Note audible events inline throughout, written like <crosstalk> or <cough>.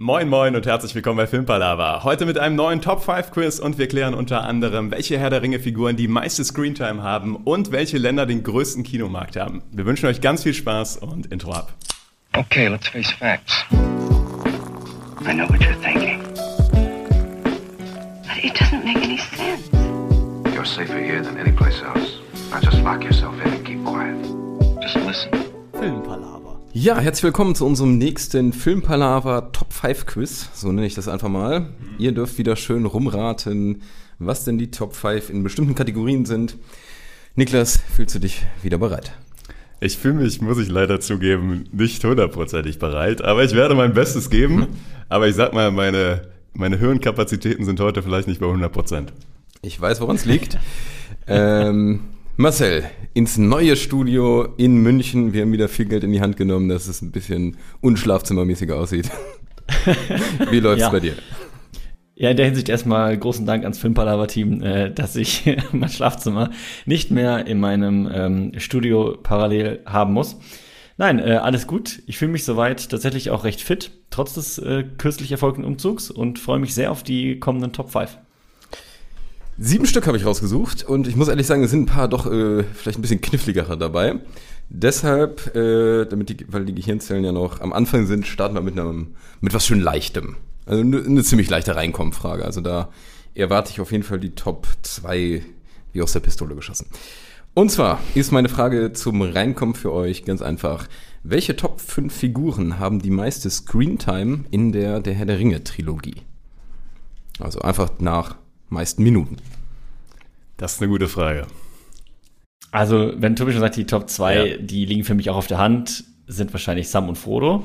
Moin moin und herzlich willkommen bei Filmpalava. Heute mit einem neuen Top 5 Quiz und wir klären unter anderem, welche Herr der Ringe Figuren die meiste Screentime haben und welche Länder den größten Kinomarkt haben. Wir wünschen euch ganz viel Spaß und Intro ab. Okay, let's face facts. I know what you're thinking. But it doesn't make any sense. You're safer here than any place else. Now just lock yourself in and keep quiet. Just listen. Filmpalava. Ja, herzlich willkommen zu unserem nächsten Filmpalaver Top 5 Quiz. So nenne ich das einfach mal. Ihr dürft wieder schön rumraten, was denn die Top 5 in bestimmten Kategorien sind. Niklas, fühlst du dich wieder bereit? Ich fühle mich, muss ich leider zugeben, nicht hundertprozentig bereit, aber ich werde mein Bestes geben. Aber ich sag mal, meine, meine Hirnkapazitäten sind heute vielleicht nicht bei 100 Prozent. Ich weiß, woran es liegt. <laughs> ähm, Marcel, ins neue Studio in München. Wir haben wieder viel Geld in die Hand genommen, dass es ein bisschen unschlafzimmermäßiger aussieht. <laughs> Wie läuft's Ja. bei dir? Ja, in der Hinsicht erstmal großen Dank ans Filmpalava-Team, äh, dass ich <laughs> mein Schlafzimmer nicht mehr in meinem ähm, Studio parallel haben muss. Nein, äh, alles gut. Ich fühle mich soweit tatsächlich auch recht fit, trotz des äh, kürzlich erfolgten Umzugs und freue mich sehr auf die kommenden Top 5. Sieben Stück habe ich rausgesucht und ich muss ehrlich sagen, es sind ein paar doch äh, vielleicht ein bisschen kniffligere dabei. Deshalb, äh, damit die, weil die Gehirnzellen ja noch am Anfang sind, starten wir mit einem mit was schön leichtem. Also eine, eine ziemlich leichte Reinkommenfrage. Also da erwarte ich auf jeden Fall die Top 2 wie aus der Pistole geschossen. Und zwar ist meine Frage zum Reinkommen für euch ganz einfach. Welche Top 5 Figuren haben die meiste Screentime in der Der Herr der Ringe Trilogie? Also einfach nach meisten Minuten. Das ist eine gute Frage. Also, wenn Tobi schon sagt, die Top 2, Ja. die liegen für mich auch auf der Hand, sind wahrscheinlich Sam und Frodo.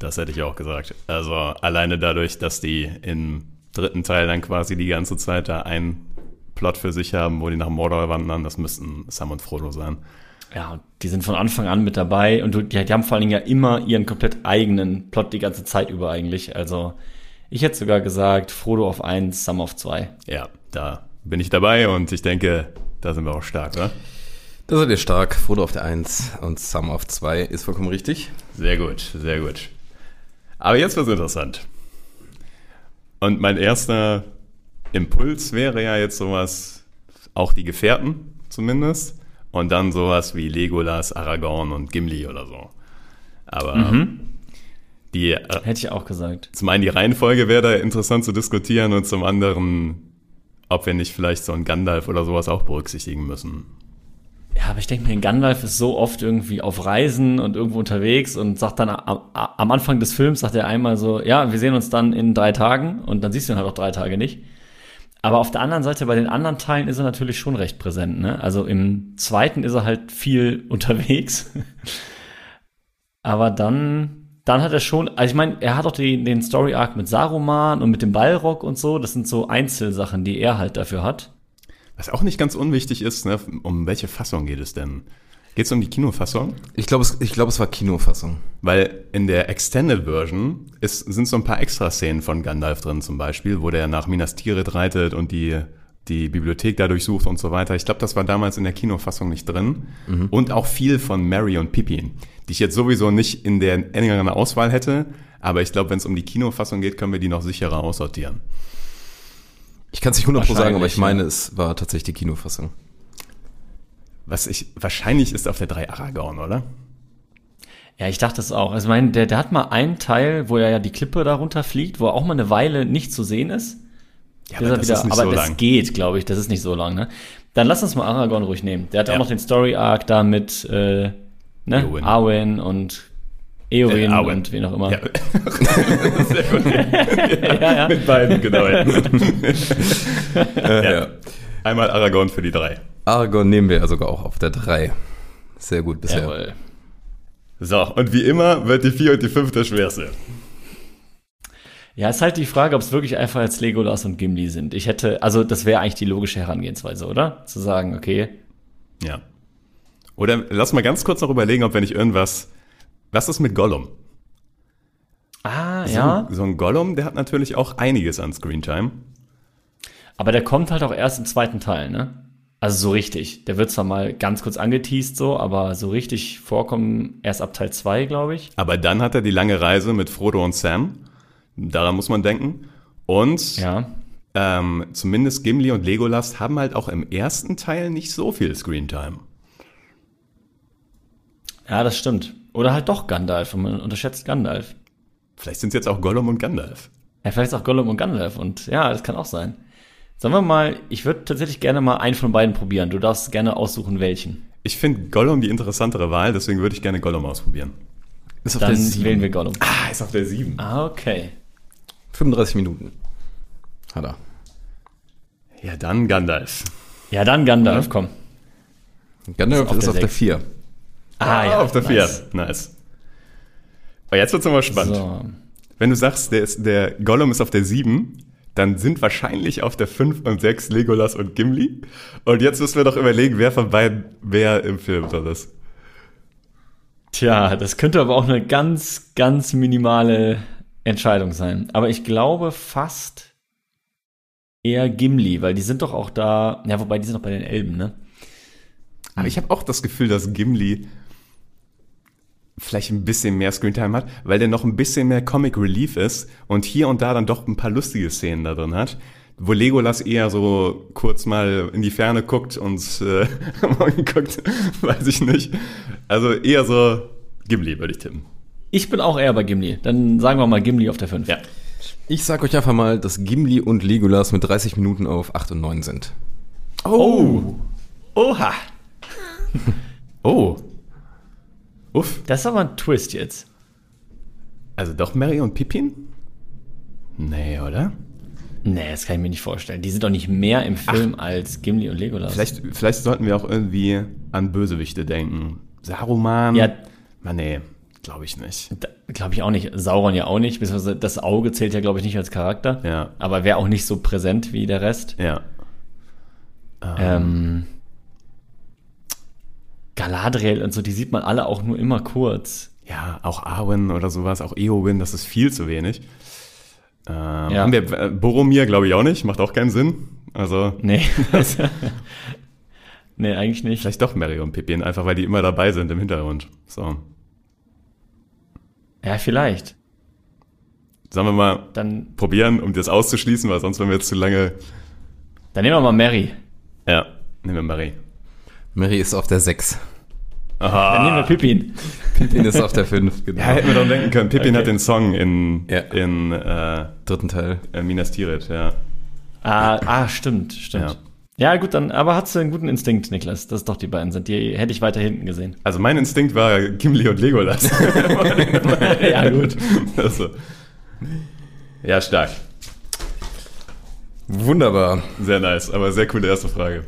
Das hätte ich auch gesagt. Also alleine dadurch, dass die im dritten Teil dann quasi die ganze Zeit da einen Plot für sich haben, wo die nach Mordor wandern, das müssten Sam und Frodo sein. Ja, und die sind von Anfang an mit dabei und die, die haben vor allen Dingen ja immer ihren komplett eigenen Plot die ganze Zeit über eigentlich. Also ich hätte sogar gesagt, Frodo auf 1, Sam auf 2. Ja, da bin ich dabei und ich denke, da sind wir auch stark, oder? Da seid ihr stark. Frodo auf der 1 und Sam auf 2 ist vollkommen richtig. Sehr gut, sehr gut. Aber jetzt wird's interessant. Und mein erster Impuls wäre ja jetzt sowas, auch die Gefährten zumindest, und dann sowas wie Legolas, Aragorn und Gimli oder so. Aber die, äh, Hätte ich auch gesagt. zum einen die Reihenfolge wäre da interessant zu diskutieren und zum anderen, ob wir nicht vielleicht so einen Gandalf oder sowas auch berücksichtigen müssen. Ja, aber ich denke mir, Gandalf ist so oft irgendwie auf Reisen und irgendwo unterwegs und sagt dann am, am Anfang des Films, sagt er einmal so, ja, wir sehen uns dann in drei Tagen und dann siehst du ihn halt auch drei Tage nicht. Aber auf der anderen Seite, bei den anderen Teilen ist er natürlich schon recht präsent. Ne? Also im zweiten ist er halt viel <laughs> unterwegs. Aber dann, dann hat er schon, also ich meine, er hat auch die, den Story Arc mit Saruman und mit dem Balrog und so. Das sind so Einzelsachen, die er halt dafür hat. Was auch nicht ganz unwichtig ist, ne, um welche Fassung geht es denn? Geht es um die Kinofassung? Ich glaube, es, ich glaube, es war Kinofassung. Weil in der Extended Version ist, sind so ein paar Extra-Szenen von Gandalf drin zum Beispiel, wo der nach Minas Tirith reitet und die, die Bibliothek da durchsucht und so weiter. Ich glaube, das war damals in der Kinofassung nicht drin. Und auch viel von Mary und Pippin, die ich jetzt sowieso nicht in der engeren Auswahl hätte. Aber ich glaube, wenn es um die Kinofassung geht, können wir die noch sicherer aussortieren. Ich kann es nicht 100 Pro sagen, aber ich meine, ja. es war tatsächlich die Kinofassung. Was ich, wahrscheinlich ist auf der 3 Aragorn, oder? Ja, ich dachte es auch. Also, ich meine, der, der hat mal einen Teil, wo er ja die Klippe darunter fliegt, wo er auch mal eine Weile nicht zu sehen ist. Ja, Der aber das ist nicht aber so das lang. geht, glaube ich. Das ist nicht so lang, ne? Dann lass uns mal Aragorn ruhig nehmen. Der hat Ja. auch noch den Story Arc da mit äh, ne? Eowyn. Arwen und Eowyn Äh, Arwen. und wen auch immer. Ja. <laughs> <laughs> Sehr gut. ja, ja. Mit beiden, genau. <laughs> Ja. Ja. Einmal Aragorn für die drei. Aragorn nehmen wir ja sogar auch auf der 3. Sehr gut bisher. Jawohl. So, und wie immer wird die 4 und die 5 das schwerste. Ja, ist halt die Frage, ob es wirklich einfach als Legolas und Gimli sind. Ich hätte, also das wäre eigentlich die logische Herangehensweise, oder? Zu sagen, okay, Ja. Oder lass mal ganz kurz noch überlegen, ob wir nicht irgendwas. Was ist mit Gollum? ah, So, ja, ein- So ein Gollum, der hat natürlich auch einiges an Screentime. aber der kommt halt auch erst im zweiten Teil, ne? Also so richtig. Der wird zwar mal ganz kurz angeteased so, aber so richtig vorkommen erst ab Teil 2, glaube ich. Aber dann hat er die lange Reise mit Frodo und Sam, Daran muss man denken. Und Ja. ähm, zumindest Gimli und Legolas haben halt auch im ersten Teil nicht so viel Screentime. Ja, das stimmt. Oder halt doch Gandalf und man unterschätzt Gandalf. Vielleicht sind es jetzt auch Gollum und Gandalf. Ja, vielleicht ist auch Gollum und Gandalf und ja, das kann auch sein. Sagen wir mal, ich würde tatsächlich gerne mal einen von beiden probieren. Du darfst gerne aussuchen, welchen. Ich finde Gollum die interessantere Wahl, deswegen würde ich gerne Gollum ausprobieren. Ist auf Dann der sieben. wählen wir Gollum. Ah, ist auf der 7. Ah, okay. 35 Minuten. Hat er. Ja, dann Gandalf. Ja, dann Gandalf, komm. Gandalf Ist auf ist der auf der sechs. 4. Ah, ja. auf der 4. nice. Nice. Aber jetzt wird's nochmal spannend. So. Wenn du sagst, der, ist, der Gollum ist auf der 7, dann sind wahrscheinlich auf der 5 und 6 Legolas und Gimli. Und jetzt müssen wir doch überlegen, wer von beiden wer im Film drin ist. Tja, das könnte aber auch eine ganz, ganz minimale Entscheidung sein. Aber ich glaube fast eher Gimli, weil die sind doch auch da. Ja, wobei die sind doch bei den Elben, ne? Aber ich habe auch das Gefühl, dass Gimli vielleicht ein bisschen mehr Screentime hat, weil der noch ein bisschen mehr Comic Relief ist und hier und da dann doch ein paar lustige Szenen da drin hat, wo Legolas eher so kurz mal in die Ferne guckt und äh, <laughs> guckt, <laughs> weiß ich nicht. Also eher so Gimli würde ich tippen. Ich bin auch eher bei Gimli. Dann sagen wir mal Gimli auf der 5. Ja. Ich sag euch einfach mal, dass Gimli und Legolas mit 30 Minuten auf 8 und 9 sind. Oh. Oha. <laughs> Oh. Uff. Das ist aber ein Twist jetzt. Also doch Mary und Pippin? Nee, oder? Nee, das kann ich mir nicht vorstellen. Die sind doch nicht mehr im Film als Gimli und Legolas. Vielleicht, vielleicht sollten wir auch irgendwie an Bösewichte denken. Saruman? Ja. Man, nee, glaube ich nicht. Glaube ich auch nicht. Sauron ja auch nicht. Beziehungsweise das Auge zählt ja, glaube ich, nicht als Charakter. Ja. Aber wäre auch nicht so präsent wie der Rest. Ja. Ähm, Galadriel und so, die sieht man alle auch nur immer kurz. Ja, auch Arwen oder sowas, auch Eowyn, das ist viel zu wenig. Ähm, Ja. haben wir, äh, Boromir glaube ich auch nicht, macht auch keinen Sinn. Also Nee. <laughs> nee, eigentlich nicht. vielleicht doch Mary und Pippin, einfach weil die immer dabei sind im Hintergrund. So. Ja, vielleicht. Sollen wir mal Dann, probieren, um das auszuschließen, weil sonst werden wir jetzt zu lange. dann nehmen wir mal Mary. Ja, nehmen wir Mary. Mary ist auf der 6. Dann nehmen wir Pippin. Pippin ist auf der 5, genau. Ja, hätten wir doch denken können. Pippin Okay. hat den Song in, Ja. in äh, Dritten Teil. äh, Minas Tirith, ja. Ah, ah stimmt, stimmt. Ja. Gut, dann, aber hast du einen guten Instinkt, Niklas, dass es doch die beiden sind. Die hätte ich weiter hinten gesehen. Also mein Instinkt war Gimli und Legolas. <laughs> <laughs> ja, gut. also. Ja, stark. Wunderbar. Sehr nice, aber sehr coole erste Frage.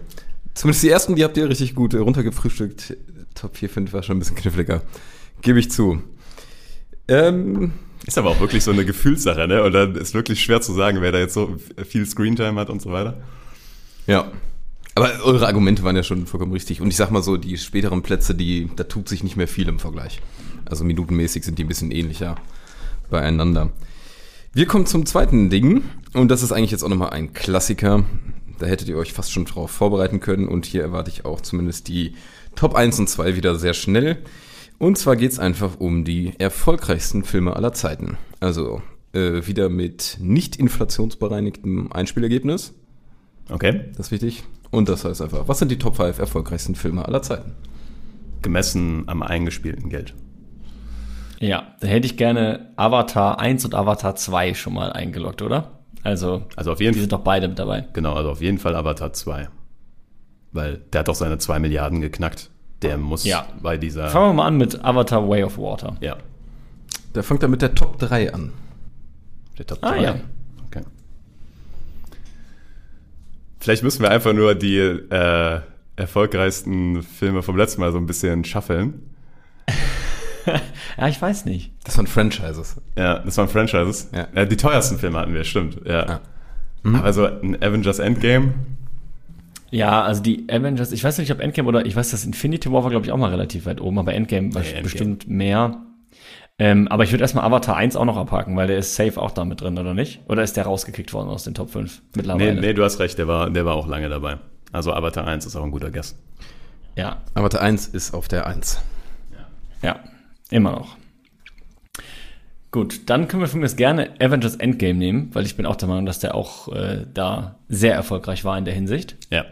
Zumindest die ersten, die habt ihr richtig gut äh, runtergefrühstückt. Top 4, 5 war schon ein bisschen kniffliger. Gebe ich zu. Ähm, Ist aber auch wirklich so eine Gefühlssache, ne? Und dann ist wirklich schwer zu sagen, wer da jetzt so viel Screentime hat und so weiter. Ja. Aber eure Argumente waren ja schon vollkommen richtig. Und ich sag mal so, die späteren Plätze, die, da tut sich nicht mehr viel im Vergleich. Also minutenmäßig sind die ein bisschen ähnlicher beieinander. Wir kommen zum zweiten Ding. Und das ist eigentlich jetzt auch nochmal ein Klassiker. Da hättet ihr euch fast schon drauf vorbereiten können. Und hier erwarte ich auch zumindest die Top 1 und 2 wieder sehr schnell. Und zwar geht's einfach um die erfolgreichsten Filme aller Zeiten. Also äh, wieder mit nicht inflationsbereinigtem Einspielergebnis. Okay. Das ist wichtig. Und das heißt einfach, was sind die Top 5 erfolgreichsten Filme aller Zeiten? Gemessen am eingespielten Geld. Ja, da hätte ich gerne Avatar 1 und Avatar 2 schon mal eingeloggt, oder? Also, Also auf jeden die Fall. sind doch beide mit dabei. Genau, also auf jeden Fall Avatar 2. Weil der hat doch seine 2 Milliarden geknackt. Der muss Ja. bei dieser. Fangen wir mal an mit Avatar Way of Water. Ja. Da fängt er mit der Top 3 an. Der Top Ah, 3. ja. Okay. Vielleicht müssen wir einfach nur die äh, erfolgreichsten Filme vom letzten Mal so ein bisschen schaffeln. <laughs> Ja, ich weiß nicht. Das waren Franchises. Ja, das waren Franchises. Ja. Äh, die teuersten Filme hatten wir, stimmt. Ja. Ah. Aber so ein Avengers Endgame. Ja, also die Avengers, ich weiß nicht, ob Endgame oder ich weiß, dass Infinity War war, glaube ich, auch mal relativ weit oben, aber Endgame war Nee, Endgame. bestimmt mehr. Ähm, aber ich würde erstmal Avatar 1 auch noch abhaken, weil der ist safe auch da mit drin, oder nicht? Oder ist der rausgekickt worden aus den Top 5 Nee, mittlerweile? nee, du hast recht, der war, der war auch lange dabei. Also Avatar 1 ist auch ein guter Guess. Ja, Avatar 1 ist auf der 1. ja, immer noch. Gut, dann können wir von mir gerne Avengers Endgame nehmen, weil ich bin auch der Meinung, dass der auch äh, da sehr erfolgreich war in der Hinsicht. Ja.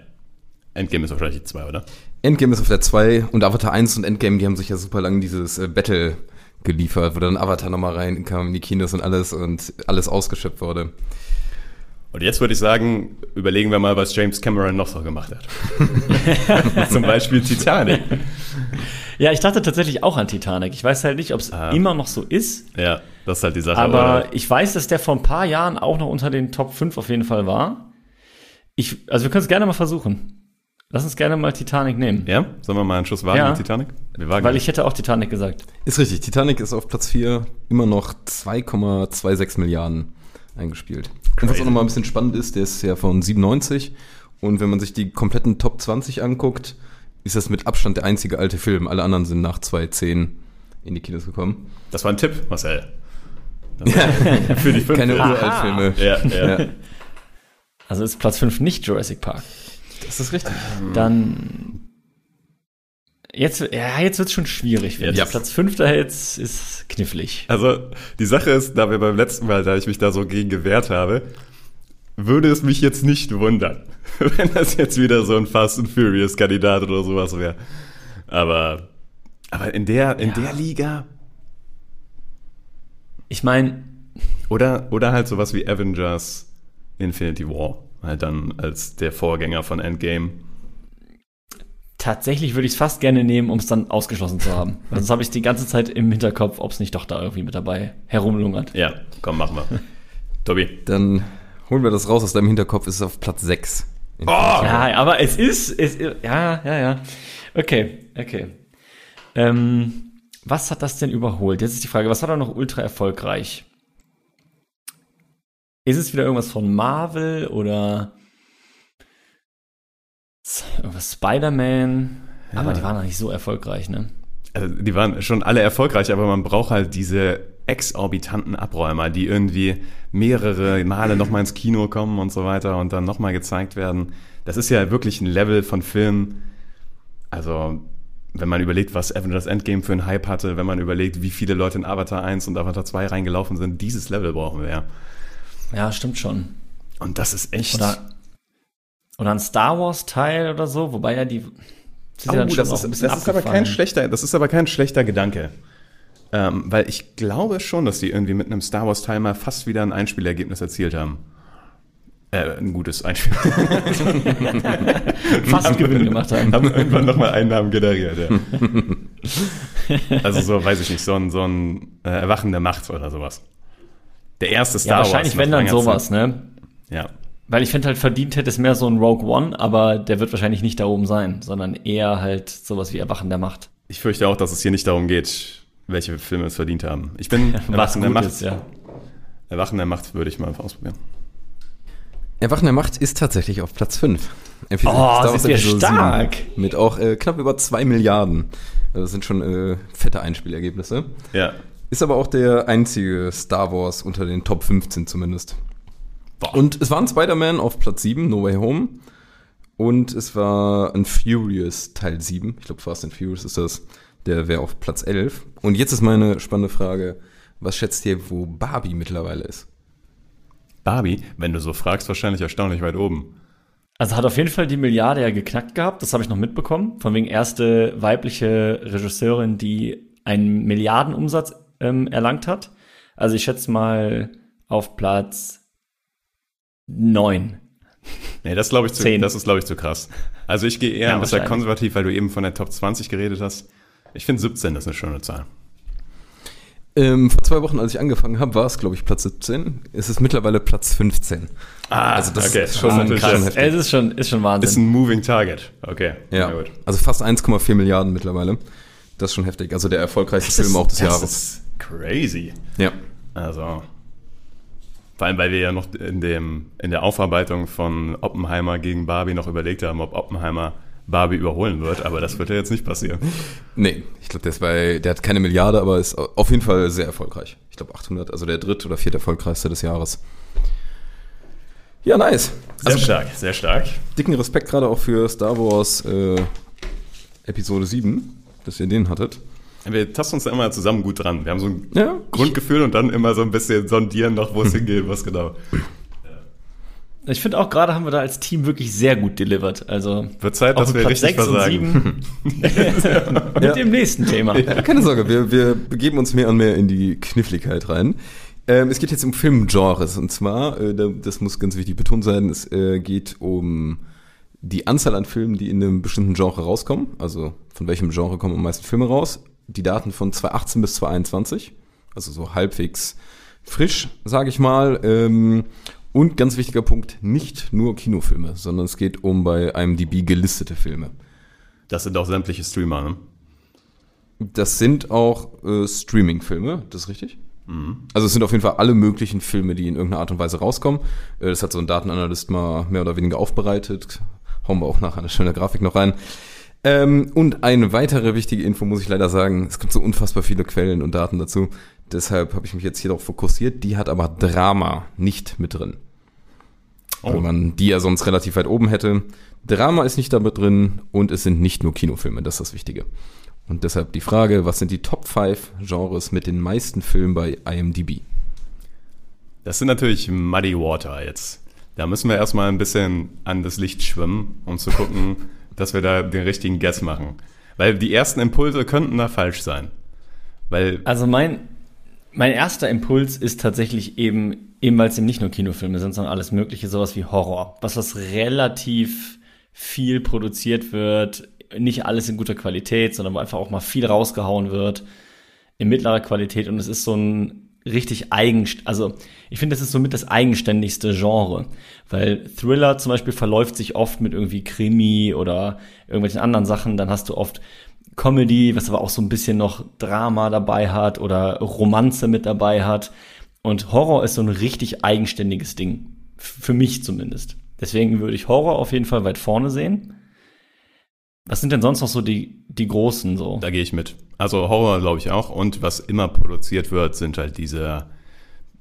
Endgame ist wahrscheinlich die 2, oder? Endgame ist auf der 2 und Avatar 1 und Endgame, die haben sich ja super lang dieses äh, Battle geliefert, wo dann Avatar nochmal reinkam in die Kinos und alles und alles ausgeschöpft wurde. Und jetzt würde ich sagen, überlegen wir mal, was James Cameron noch so gemacht hat. <laughs> Zum Beispiel Titanic. Ja, ich dachte tatsächlich auch an Titanic. Ich weiß halt nicht, ob es Ah. immer noch so ist, Ja, das ist halt die Sache. aber oder? ich weiß, dass der vor ein paar Jahren auch noch unter den Top 5 auf jeden Fall war. Ich, also wir können es gerne mal versuchen. Lass uns gerne mal Titanic nehmen. Ja? Sollen wir mal einen Schuss wagen Ja. mit Titanic? Wir wagen Weil ich hätte auch Titanic gesagt. Ist richtig, Titanic ist auf Platz 4 immer noch 2,26 Milliarden eingespielt. Und was Crazy. auch nochmal ein bisschen spannend ist, der ist ja von 97 und wenn man sich die kompletten Top 20 anguckt, ist das mit Abstand der einzige alte Film. Alle anderen sind nach 2010 in die Kinos gekommen. Das war ein Tipp, Marcel. Das Für die fünf. Keine ja. Uraltfilme. Ja, ja. Ja, Also ist Platz 5 nicht Jurassic Park. Das ist richtig. Dann. Jetzt, ja, jetzt wird's schon schwierig. ich. Jetzt. Platz 5 da jetzt ist knifflig. Also, die Sache ist, da wir beim letzten Mal, da ich mich da so gegen gewehrt habe, würde es mich jetzt nicht wundern, <laughs> wenn das jetzt wieder so ein Fast and Furious Kandidat oder sowas wäre. Aber, aber in der, in Ja. der Liga Ich meine, oder, oder halt sowas wie Avengers Infinity War, halt dann als der Vorgänger von Endgame. tatsächlich würde ich es fast gerne nehmen, um es dann ausgeschlossen zu haben. Weil <laughs> Sonst habe ich die ganze Zeit im Hinterkopf, ob es nicht doch da irgendwie mit dabei herumlungert. Ja, komm, machen wir. Tobi. Dann holen wir das raus aus deinem Hinterkopf, ist es auf Platz 6. Oh! Ja, aber es ist, es, ist- ja, ja, ja. Okay, okay. Ähm, was hat das denn überholt? Jetzt ist die Frage, was war da noch ultra erfolgreich? Ist es wieder irgendwas von Marvel oder irgendwas Spider-Man? Aber die waren noch nicht so erfolgreich, ne? also die waren schon alle erfolgreich, aber man braucht halt diese exorbitanten Abräumer, die irgendwie mehrere Male nochmal ins Kino kommen und so weiter und dann nochmal gezeigt werden. Das ist ja wirklich ein Level von Film. Also, wenn man überlegt, was Avengers Endgame für einen Hype hatte, wenn man überlegt, wie viele Leute in Avatar 1 und Avatar 2 reingelaufen sind, dieses Level brauchen wir ja. Ja, stimmt schon. Und das ist echt. Oder, oder ein Star Wars Teil oder so, wobei ja die Oh, ja das ist, das aber kein schlechter, das ist aber kein schlechter Gedanke. Ähm, weil ich glaube schon, dass die irgendwie mit einem Star Wars Teil mal fast wieder ein Einspielergebnis erzielt haben. Äh, ein gutes Einspiel. <laughs> Fast Gewinn gemacht haben. haben irgendwann nochmal Einnahmen generiert, ja. also so, weiß ich nicht, so ein, so ein äh, Erwachen der Macht oder sowas. Der erste Star Ja, Wars. wahrscheinlich, wenn dann sowas, ne? Ja. Weil ich finde halt verdient hätte es mehr so ein Rogue One, aber der wird wahrscheinlich nicht da oben sein, sondern eher halt sowas wie Erwachen der Macht. Ich fürchte auch, dass es hier nicht darum geht, welche Filme es verdient haben. Ich bin Was <laughs> Erwachen der gut Macht. ist, ja. Erwachen der Macht würde ich mal ausprobieren. Erwachen der Macht ist tatsächlich auf Platz 5. Episode, Oh, Star Wars sind wir Episode stark. 7. Mit auch äh, knapp über 2 Milliarden. Das sind schon äh, fette Einspielergebnisse. Ja. Ist aber auch der einzige Star Wars unter den Top 15 zumindest. Boah. Und es war ein Spider-Man auf Platz 7, No Way Home. Und es war ein Furious Teil 7. Ich glaube, Fast and Furious ist das. Der wäre auf Platz 11. Und jetzt ist meine spannende Frage. Was schätzt ihr, wo Barbie mittlerweile ist? Barbie, wenn du so fragst, wahrscheinlich erstaunlich weit oben. Also hat auf jeden Fall die Milliarde ja geknackt gehabt, das habe ich noch mitbekommen. Von wegen erste weibliche Regisseurin, die einen Milliardenumsatz ähm, erlangt hat. Also ich schätze mal auf Platz neun. Nee, das glaube ich zu, das ist glaube ich zu krass. Also ich gehe eher Ja, ein bisschen konservativ, weil du eben von der Top 20 geredet hast. Ich finde 17 ist eine schöne Zahl. Ähm, vor zwei Wochen, als ich angefangen habe, war es, glaube ich, Platz 17. Es ist mittlerweile Platz 15. Ah, Also das okay. ist schon Das ist schon das heftig. Es ist schon, ist schon Wahnsinn. ist ein Moving Target. Okay. Ja, gut. also fast 1,4 Milliarden mittlerweile. Das ist schon heftig. Also der erfolgreichste Film auch des das Jahres. ist crazy. Ja. Also vor allem, weil wir ja noch in dem in der Aufarbeitung von Oppenheimer gegen Barbie noch überlegt haben, ob Oppenheimer Barbie überholen wird, aber das wird ja jetzt nicht passieren. Nee, ich glaube, der ist bei, der hat keine Milliarde, aber ist auf jeden Fall sehr erfolgreich. Ich glaube 800, also der dritt oder viert erfolgreichste des Jahres. Ja, nice. Sehr Also stark, sehr stark. dicken Respekt gerade auch für Star Wars äh, Episode 7, dass ihr den hattet. Wir tasten uns da immer zusammen gut dran. Wir haben so ein Ja. Grundgefühl und dann immer so ein bisschen sondieren noch, wo es hingeht, was genau. Ich finde auch gerade haben wir da als Team wirklich sehr gut delivered. Also Wird Zeit, dass wir Platz richtig sechs und versagen. sieben. <laughs> mit dem nächsten Thema. Ja, keine Sorge, wir, wir begeben uns mehr und mehr in die Kniffligkeit rein. Ähm, es geht jetzt um Filmgenres und zwar, äh, da- das muss ganz wichtig betont sein, es äh, geht um die Anzahl an Filmen, die in einem bestimmten Genre rauskommen. Also von welchem Genre kommen am meisten Filme raus? Die Daten von 2018 bis 2021, also so halbwegs frisch, sage ich mal. Ähm, und ganz wichtiger Punkt, nicht nur Kinofilme, sondern es geht um bei IMDb gelistete Filme. Das sind auch sämtliche Streamer, ne? Das sind auch äh, Streaming-Filme, das ist richtig? Also es sind auf jeden Fall alle möglichen Filme, die in irgendeiner Art und Weise rauskommen. Äh, das hat so ein Datenanalyst mal mehr oder weniger aufbereitet. Hauen wir auch nachher eine schöne Grafik noch rein. Ähm, und eine weitere wichtige Info muss ich leider sagen, es gibt so unfassbar viele Quellen und Daten dazu. Deshalb habe ich mich jetzt hier darauf fokussiert. Die hat aber Drama nicht mit drin. Oh. Weil man die ja sonst relativ weit oben hätte. Drama ist nicht damit drin und es sind nicht nur Kinofilme, das ist das Wichtige. Und deshalb die Frage, was sind die Top 5 Genres mit den meisten Filmen bei IMDb? Das sind natürlich Muddy Water jetzt. Da müssen wir erstmal ein bisschen an das Licht schwimmen, um zu gucken, <laughs> dass wir da den richtigen Guess machen. Weil die ersten Impulse könnten da falsch sein. Weil, Also mein, mein erster Impuls ist tatsächlich eben, eben weil es eben nicht nur Kinofilme sind, sondern alles mögliche, sowas wie Horror. Was was relativ viel produziert wird, nicht alles in guter Qualität, sondern wo einfach auch mal viel rausgehauen wird, in mittlerer Qualität und es ist so ein richtig eigen, also ich finde, das ist somit das eigenständigste Genre, weil Thriller zum Beispiel verläuft sich oft mit irgendwie Krimi oder irgendwelchen anderen Sachen, dann hast du oft Comedy, was aber auch so ein bisschen noch Drama dabei hat oder Romanze mit dabei hat und Horror ist so ein richtig eigenständiges Ding, für mich zumindest. Deswegen würde ich Horror auf jeden Fall weit vorne sehen. Was sind denn sonst noch so die, die großen so? da gehe ich mit. Also Horror glaube ich auch. Und was immer produziert wird, sind halt diese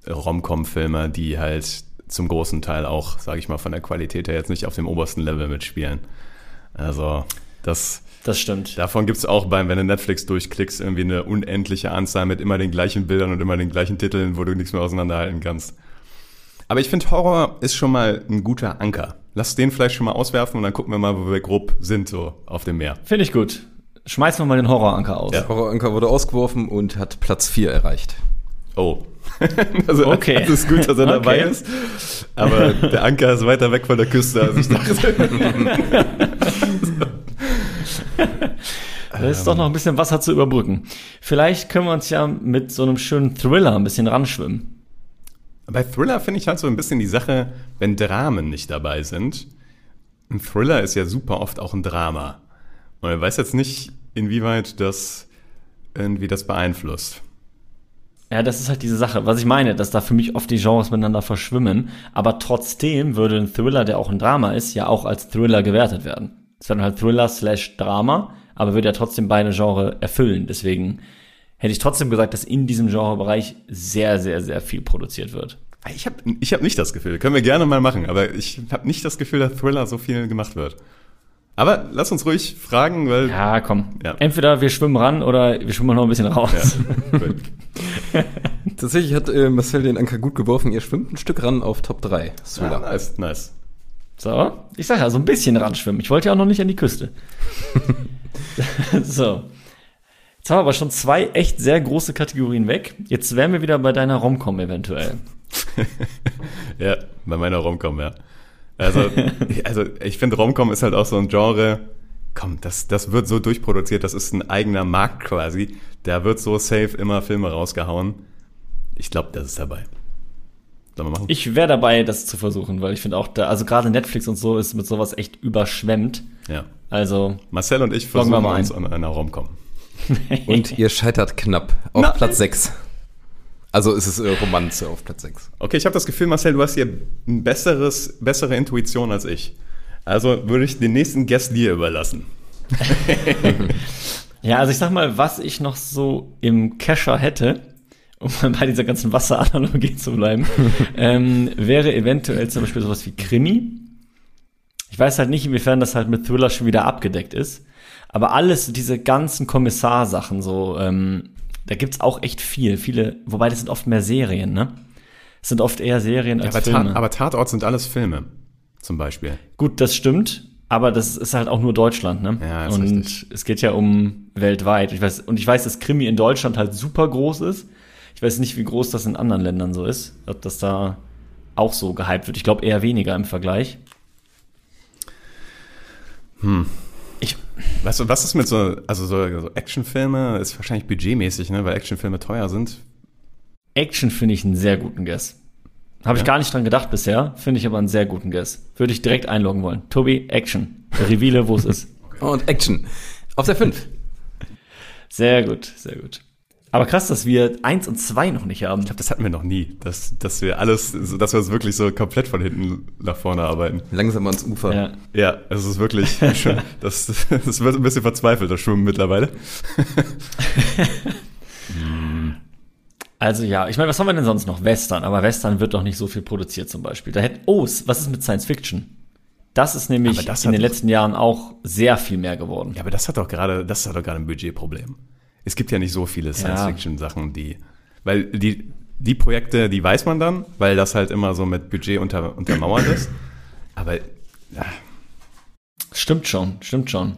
Rom-Com-Filme, die halt zum großen Teil auch, sage ich mal, von der Qualität her jetzt nicht auf dem obersten Level mitspielen. Also das, Das stimmt. davon gibt es auch beim, wenn du Netflix durchklickst, irgendwie eine unendliche Anzahl mit immer den gleichen Bildern und immer den gleichen Titeln, wo du nichts mehr auseinanderhalten kannst. Aber ich finde, Horror ist schon mal ein guter Anker. Lass den vielleicht schon mal auswerfen und dann gucken wir mal, wo wir grob sind, so auf dem Meer. Finde ich gut. Schmeißen wir mal den Horroranker aus. Ja. Horroranker wurde ausgeworfen und hat Platz 4 erreicht. Oh. <laughs> also, Okay. Es ist gut, dass er dabei Okay. ist. Aber der Anker ist weiter weg von der Küste, als ich dachte. <laughs> Da ist doch noch ein bisschen Wasser zu überbrücken. Vielleicht können wir uns ja mit so einem schönen Thriller ein bisschen ranschwimmen. Bei Thriller finde ich halt so ein bisschen die Sache, wenn Dramen nicht dabei sind. Ein Thriller ist ja super oft auch ein Drama. Und ich weiß jetzt nicht, inwieweit das irgendwie das beeinflusst. Ja, das ist halt diese Sache, was ich meine, dass da für mich oft die Genres miteinander verschwimmen, aber trotzdem würde ein Thriller, der auch ein Drama ist, ja auch als Thriller gewertet werden. Es wäre dann halt Thriller slash Drama, aber würde ja trotzdem beide Genre erfüllen. Deswegen hätte ich trotzdem gesagt, dass in diesem Genrebereich sehr, sehr, sehr viel produziert wird. Ich habe ich hab nicht das Gefühl, können wir gerne mal machen, aber ich habe nicht das Gefühl, dass Thriller so viel gemacht wird. Aber lass uns ruhig fragen, weil Ja, komm. Ja. Entweder wir schwimmen ran oder wir schwimmen noch ein bisschen raus. Gut. <laughs> Tatsächlich hat äh, Marcel den Anker gut geworfen. Ihr schwimmt ein Stück ran auf Top 3. Ja, nice, nice. So, ich sag ja, so ein bisschen ranschwimmen. Ich wollte ja auch noch nicht an die Küste. <laughs> so. Jetzt haben wir aber schon zwei echt sehr große Kategorien weg. Jetzt wären wir wieder bei deiner Romcom eventuell. <laughs> Ja, bei meiner Romcom, ja. Also, <laughs> also ich finde, Romcom ist halt auch so ein Genre, komm, das, das wird so durchproduziert, das ist ein eigener Markt quasi. Da wird so safe immer Filme rausgehauen. Ich glaube, das ist dabei. Sollen wir machen? Ich wäre dabei, das zu versuchen, weil ich finde auch, da, also gerade Netflix und so ist mit sowas echt überschwemmt. ja. Also, Marcel und ich Loggen wir versuchen mal uns an einer Romcom. <laughs> Und ihr scheitert knapp auf Nein. Platz 6. Also ist es äh, Romanze auf Platz 6. Okay, ich habe das Gefühl, Marcel, du hast hier ein besseres, bessere Intuition als ich. Also würde ich den nächsten Guest dir überlassen. <laughs> ja, also ich sag mal, was ich noch so im Kescher hätte, um mal bei dieser ganzen Wasseranalogie zu bleiben, <laughs> ähm, wäre eventuell zum Beispiel sowas wie Krimi. Ich weiß halt nicht, inwiefern das halt mit Thriller schon wieder abgedeckt ist. Aber alles, diese ganzen Kommissarsachen, so, ähm, da gibt's auch echt viel. Viele, wobei das sind oft mehr Serien, ne? Es sind oft eher Serien als aber, Filme. Ta aber Tatort sind alles Filme, zum Beispiel. Gut, das stimmt, aber das ist halt auch nur Deutschland, ne? Ja, ist und richtig. es geht ja um weltweit. Ich weiß, und ich weiß, dass Krimi in Deutschland halt super groß ist. Ich weiß nicht, wie groß das in anderen Ländern so ist. Ob das da auch so gehypt wird. Ich glaube eher weniger im Vergleich. Ich, Weißt du, was ist mit so, also so, so Actionfilme ist wahrscheinlich budgetmäßig, ne, weil Actionfilme teuer sind. Action finde ich einen sehr guten Guess. Habe ich Ja? gar nicht dran gedacht bisher, finde ich aber einen sehr guten Guess. Würde ich direkt einloggen wollen. Tobi, Action. Reveale, wo es ist. Und Action. Auf der 5. Sehr gut, sehr gut. Aber krass, dass wir eins und zwei noch nicht haben. Ich glaube, das hatten wir noch nie, dass, dass wir alles, dass wir es wirklich so komplett von hinten nach vorne arbeiten. Langsam ans Ufer. Ja. Ja, es ist wirklich <laughs> schon, das, das wird ein bisschen verzweifelt, das Schwimmen mittlerweile. <laughs> Also ja, ich meine, was haben wir denn sonst noch? Western, aber Western wird doch nicht so viel produziert zum Beispiel. Da hätte, oh, was ist mit Science Fiction? Das ist nämlich das in den letzten Jahren auch sehr viel mehr geworden. Ja, aber das hat doch gerade, das hat doch gerade ein Budgetproblem. Es gibt ja nicht so viele Science-Fiction-Sachen, die, weil die, die Projekte, die weiß man dann, weil das halt immer so mit Budget unter, untermauert ist. Aber ja, Stimmt schon, stimmt schon.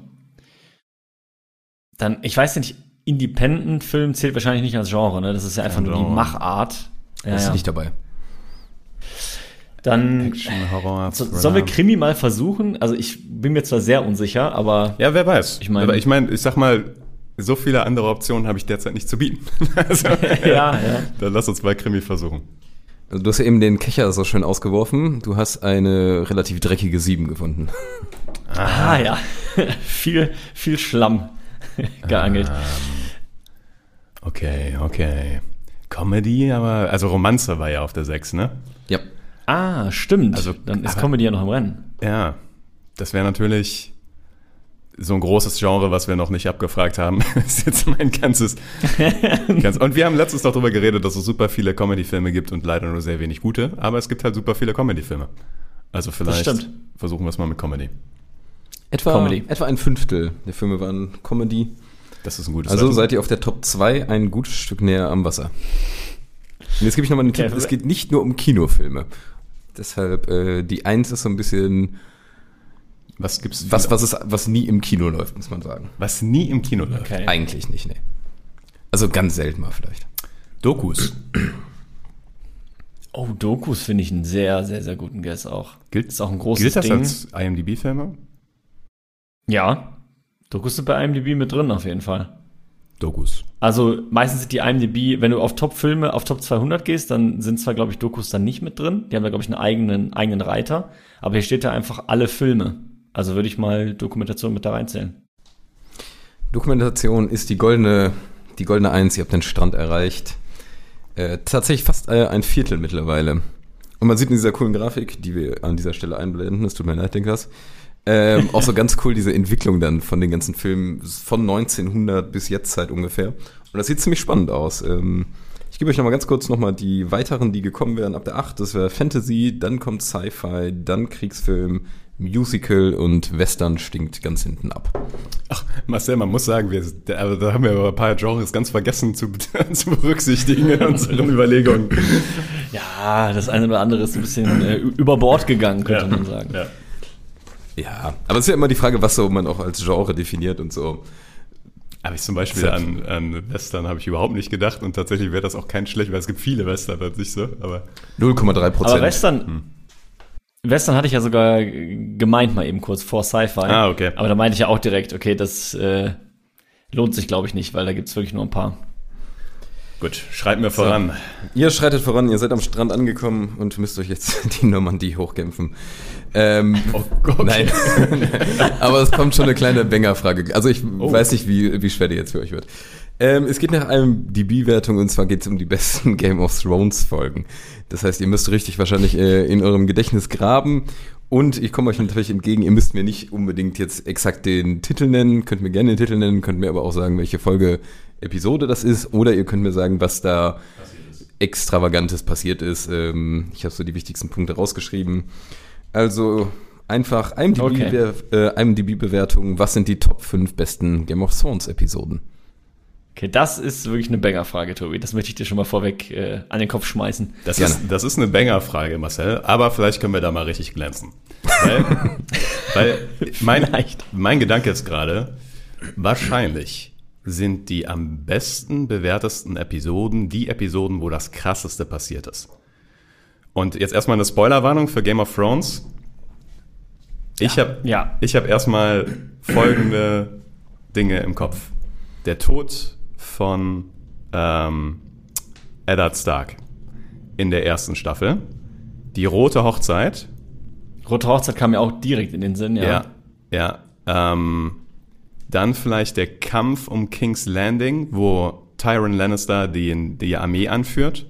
Dann, ich weiß nicht, Independent-Film zählt wahrscheinlich nicht als Genre, ne? Das ist ja einfach Kein nur die Genre. Machart. Ja, Das ist ja. nicht dabei. Dann Action, Horror, so, sollen wir Krimi mal versuchen? Also ich bin mir zwar sehr unsicher, aber Ja, wer weiß. Ich mein- aber ich meine, ich sag mal, so viele andere Optionen habe ich derzeit nicht zu bieten. <laughs> also, <laughs> ja, ja. Dann lass uns mal Krimi versuchen. Also du hast ja eben den Kecher so schön ausgeworfen. Du hast eine relativ dreckige 7 gefunden. Ah ja, <laughs> viel, viel Schlamm geangelt. Okay, okay. Comedy, aber, also Romanze war ja auf der 6, ne? Ja. Ah, stimmt. Also, dann ist aber- Comedy ja noch im Rennen. Ja, das wäre natürlich so ein großes Genre, was wir noch nicht abgefragt haben. <laughs> ist jetzt mein ganzes, ganz, Und wir haben letztens noch darüber geredet, dass es super viele Comedy-Filme gibt und leider nur sehr wenig gute, aber es gibt halt super viele Comedy-Filme. Also vielleicht versuchen wir es mal mit Comedy. Etwa, Comedy. etwa ein Fünftel der Filme waren Comedy. Das ist ein gutes Also Zeichen. seid ihr auf der Top 2 ein gutes Stück näher am Wasser. Und jetzt gebe ich nochmal einen Tipp. Es geht nicht nur um Kinofilme. Deshalb, äh, die 1 ist so ein bisschen was gibt's was, was, ist, was nie im Kino läuft, muss man sagen. was nie im Kino läuft. Okay. Eigentlich nicht, ne. Also ganz selten mal vielleicht. Dokus. Oh, Dokus finde ich einen sehr, sehr, sehr guten Guess auch. Gilt, ist auch ein großes gilt das Ding. als IMDb-Filme? Ja, Dokus sind bei IMDb mit drin auf jeden Fall. Dokus. Also meistens sind die IMDb, wenn du auf Top-Filme, auf Top 200 gehst, dann sind zwar, glaube ich, Dokus dann nicht mit drin. Die haben da, glaube ich, einen eigenen, eigenen Reiter. Aber hier steht da einfach alle Filme. Also würde ich mal Dokumentation mit da reinzählen. Dokumentation ist die goldene, die goldene Eins. Ihr habt den Strand erreicht. Äh, tatsächlich fast äh, ein Viertel mittlerweile. Und man sieht in dieser coolen Grafik, die wir an dieser Stelle einblenden, es tut mir leid, Niklas, ähm, auch so ganz cool diese Entwicklung dann von den ganzen Filmen von 1900 bis jetzt Zeit ungefähr. Und das sieht ziemlich spannend aus. Ähm, ich gebe euch nochmal ganz kurz nochmal die weiteren, die gekommen wären ab der 8. Das wäre Fantasy, dann kommt Sci-Fi, dann Kriegsfilm, Musical und Western stinkt ganz hinten ab. Ach, Marcel, man muss sagen, wir, da, aber da haben wir aber ein paar Genres ganz vergessen zu, <laughs> zu berücksichtigen in unseren Überlegungen. Ja, das eine oder andere ist ein bisschen äh, über Bord gegangen, könnte man sagen. Ja. Ja, aber es ist ja immer die Frage, was so man auch als Genre definiert und so. Aber ich zum Beispiel an, an Western habe ich überhaupt nicht gedacht und tatsächlich wäre das auch kein schlecht, weil es gibt viele Western an sich so, aber 0,3% Aber Prozent. Western, Western hatte ich ja sogar gemeint mal eben kurz vor Sci-Fi. Ah, okay. Aber da meinte ich ja auch direkt, okay, das äh, lohnt sich, glaube ich, nicht, weil da gibt's wirklich nur ein paar. gut, schreibt mir voran. Ihr schreitet voran, ihr seid am Strand angekommen und müsst euch jetzt <laughs> die Normandie hochkämpfen. Ähm, Oh, okay. Nein, <laughs> aber es kommt schon eine kleine Banger-Frage. Also ich Oh. weiß nicht, wie, wie schwer die jetzt für euch wird. Ähm, es geht nach einem DB-Wertung und zwar geht es um die besten <laughs> Game of Thrones-Folgen. Das heißt, ihr müsst richtig wahrscheinlich äh, in eurem Gedächtnis graben und ich komme euch natürlich entgegen, ihr müsst mir nicht unbedingt jetzt exakt den Titel nennen, könnt mir gerne den Titel nennen, könnt mir aber auch sagen, welche Folge Episode das ist oder ihr könnt mir sagen, was da Extravagantes passiert ist. Ähm, ich habe so die wichtigsten Punkte rausgeschrieben. Also Einfach IMDb-Bewertung. Äh, IMDb was sind die Top 5 besten Game of Thrones Episoden? Okay, das ist wirklich eine Banger-Frage, Tobi. Das möchte ich dir schon mal vorweg äh, an den Kopf schmeißen. Das Gerne. ist, das ist eine Banger-Frage, Marcel, aber vielleicht können wir da mal richtig glänzen. Weil, <laughs> weil mein, Vielleicht. mein Gedanke ist gerade, wahrscheinlich sind die am besten bewertesten Episoden die Episoden, wo das krasseste passiert ist. Und jetzt erstmal eine Spoilerwarnung für Game of Thrones. Ich habe Ja. ich hab erstmal folgende Dinge im Kopf. Der Tod von ähm, Eddard Stark in der ersten Staffel. Die rote Hochzeit. Rote Hochzeit kam mir auch direkt in den Sinn, ja. Ja. ja ähm, dann vielleicht der Kampf um King's Landing, wo Tyrion Lannister die, die Armee anführt.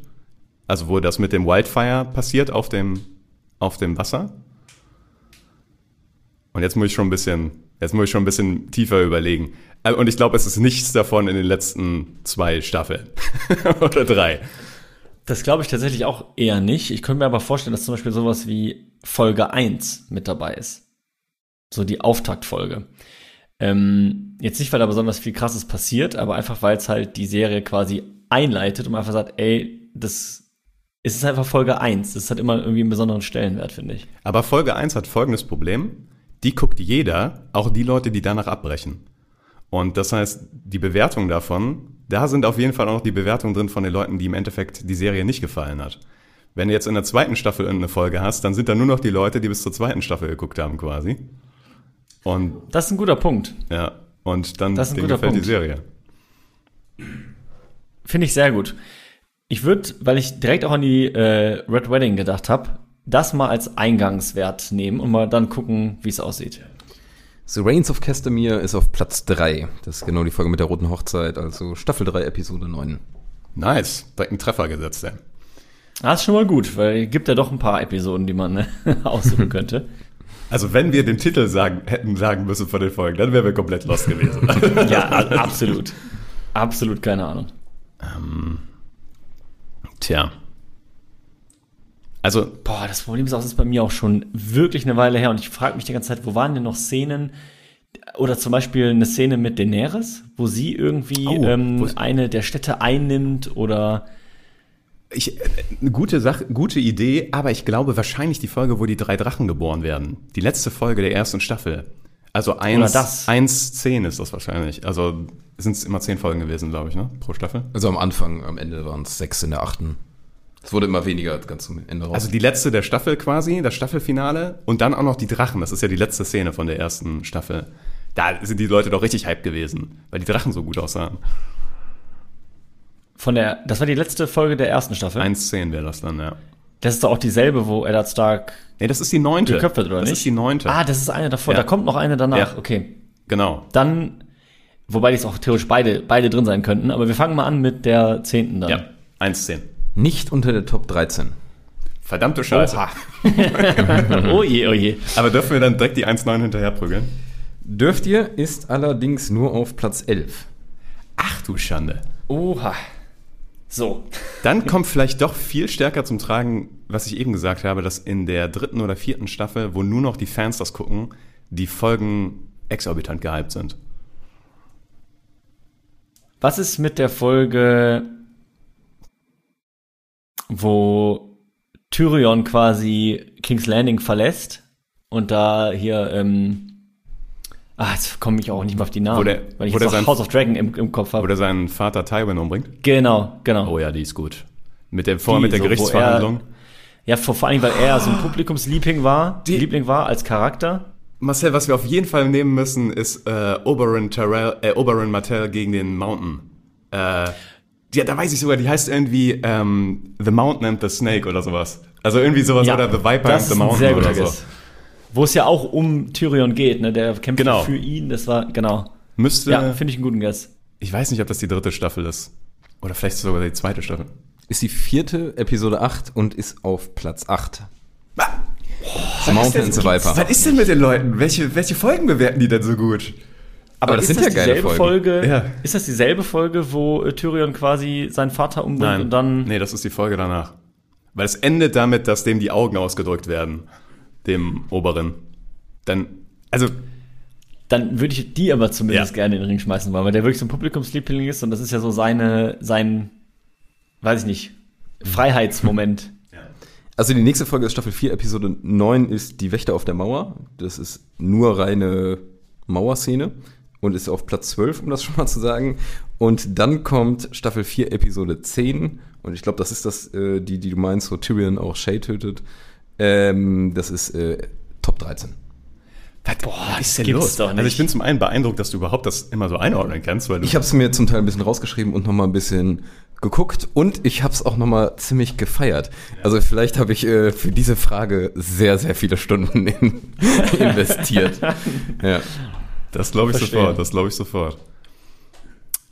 Also wo das mit dem Wildfire passiert auf dem, auf dem Wasser. Und jetzt muss ich schon ein bisschen, jetzt muss ich schon ein bisschen tiefer überlegen. Äh, Und ich glaube, es ist nichts davon in den letzten zwei Staffeln. <laughs> Oder drei. Das glaube ich tatsächlich auch eher nicht. Ich könnte mir aber vorstellen, dass zum Beispiel sowas wie Folge 1 mit dabei ist. So die Auftaktfolge. Ähm, jetzt nicht, weil da besonders viel krasses passiert, aber einfach, weil es halt die Serie quasi einleitet und man einfach sagt, ey, das ist einfach Folge 1. Das hat immer irgendwie einen besonderen Stellenwert, finde ich. Aber Folge 1 hat folgendes Problem. Die guckt jeder, auch die Leute, die danach abbrechen. Und das heißt, die Bewertung davon, da sind auf jeden Fall auch noch die Bewertungen drin von den Leuten, die im Endeffekt die Serie nicht gefallen hat. Wenn du jetzt in der zweiten Staffel irgendeine Folge hast, dann sind da nur noch die Leute, die bis zur zweiten Staffel geguckt haben quasi. Und Das ist ein guter Punkt. ja, und dann Das denen guter gefällt Punkt. die Serie. Finde ich sehr gut. Ich würde, weil ich direkt auch an die äh, Red Wedding gedacht habe, das mal als Eingangswert nehmen und mal dann gucken, wie es aussieht. The Reigns of Castamere ist auf Platz 3. Das ist genau die Folge mit der roten Hochzeit, also Staffel 3, Episode 9. Nice, direkt einen Treffer gesetzt, ey. Das ist schon mal gut, weil es gibt ja doch ein paar Episoden, die man ne, <laughs> aussuchen könnte. Also wenn wir den Titel sagen, hätten sagen müssen von den Folgen, dann wären wir komplett lost gewesen. <laughs> ja, absolut. Absolut keine Ahnung. Tja. Also Boah, das Problem ist auch, das ist bei mir auch schon wirklich eine Weile her und ich frage mich die ganze Zeit, wo waren denn noch Szenen oder zum Beispiel eine Szene mit Daenerys, wo sie irgendwie Oh, wo ähm, ist- eine der Städte einnimmt oder Ich, äh, eine gute Sache, gute Idee, aber ich glaube wahrscheinlich die Folge, wo die drei Drachen geboren werden. Die letzte Folge der ersten Staffel. Also eins, das. eins zehn ist das wahrscheinlich. Also sind es immer zehn Folgen gewesen, glaube ich, ne? Pro Staffel. Also am Anfang, am Ende waren es sechs in der achten. Es wurde immer weniger ganz zum Ende raus. Also die letzte der Staffel quasi, das Staffelfinale und dann auch noch die Drachen. Das ist ja die letzte Szene von der ersten Staffel. Da sind die Leute doch richtig hype gewesen, weil die Drachen so gut aussahen. von der, das war die letzte Folge der ersten Staffel. 1,10 wäre das dann, ja. Das ist doch auch dieselbe, wo Eddard Stark Nee, das ist die neunte. geköpft wird, oder das nicht? ist die neunte. Ah, das ist eine davor. Ja. Da kommt noch eine danach. Ja. Okay. Genau. Dann, wobei jetzt auch theoretisch beide, beide drin sein könnten, aber wir fangen mal an mit der zehnten dann. Ja, 1,10. Nicht unter der Top 13. Verdammte Scheiße. <laughs> oh je, oh je. Aber dürfen wir dann direkt die 1,9 hinterher prügeln? Dürft ihr, ist allerdings nur auf Platz 11. Ach du Schande. Oha. So. Dann kommt vielleicht doch viel stärker zum Tragen, was ich eben gesagt habe, dass in der dritten oder vierten Staffel, wo nur noch die Fans das gucken, die Folgen exorbitant gehypt sind. Was ist mit der Folge, wo Tyrion quasi King's Landing verlässt und da hier, ähm, ah, jetzt komme ich auch nicht mehr auf die Namen, Wo der- weil ich wo jetzt der sein- House of Dragon im, im Kopf habe. Oder seinen Vater Tywin umbringt. Genau, genau. Oh ja, die ist gut. Mit der, vorher mit der so, wo Gerichtsverhandlung. Ja, vor, vor allem, weil er so ein Publikumsliebling war, Die- Liebling war als Charakter. Marcel, was wir auf jeden Fall nehmen müssen, ist äh, Oberyn, Tyrell, äh, Oberyn Martell gegen den Mountain. Äh, ja, da weiß ich sogar, die heißt irgendwie ähm, The Mountain and the Snake oder sowas. Also irgendwie sowas oder The Viper das and ist the ein Mountain sehr guter oder so. Guess. Wo es ja auch um Tyrion geht, ne? Der kämpft Genau. für ihn, das war, genau. Müsste, Ja, finde ich einen guten Guess. ich weiß nicht, ob das die dritte Staffel ist. Oder vielleicht sogar die zweite Staffel. Ist die vierte, Episode 8 und ist auf Platz 8. Was? The Mountain and the Viper. Was ist denn mit den Leuten? Welche, welche Folgen bewerten die denn so gut? Aber das ist sind ja das geile dieselbe Folgen. Folge. Ja. Ist das dieselbe Folge, wo äh, Tyrion quasi seinen Vater umbringt und dann. nee, das ist die Folge danach. Weil es endet damit, dass dem die Augen ausgedrückt werden. Dem Oberen. dann, also Dann würde ich die aber zumindest Ja. gerne in den Ring schmeißen wollen, weil der wirklich so ein Publikumsliebling ist und das ist ja so seine, sein, weiß ich nicht, Freiheitsmoment. Also die nächste Folge ist Staffel 4, Episode 9 ist Die Wächter auf der Mauer. Das ist nur reine Mauerszene und ist auf Platz 12, um das schon mal zu sagen. Und dann kommt Staffel 4, Episode 10 und ich glaube, das ist das, äh, die, die du meinst, wo Tyrion auch Shay tötet. Ähm, das ist äh, Top 13. Boah, was ist denn gibt's los? doch nicht. Also ich bin zum einen beeindruckt, dass du überhaupt das immer so einordnen kannst, weil du Ich habe es mir zum Teil ein bisschen rausgeschrieben und nochmal ein bisschen geguckt und ich habe es auch nochmal ziemlich gefeiert. Also vielleicht habe ich äh, für diese Frage sehr, sehr viele Stunden <laughs> in, investiert. <laughs> ja. Das glaube ich Verstehe. sofort, das glaube ich sofort.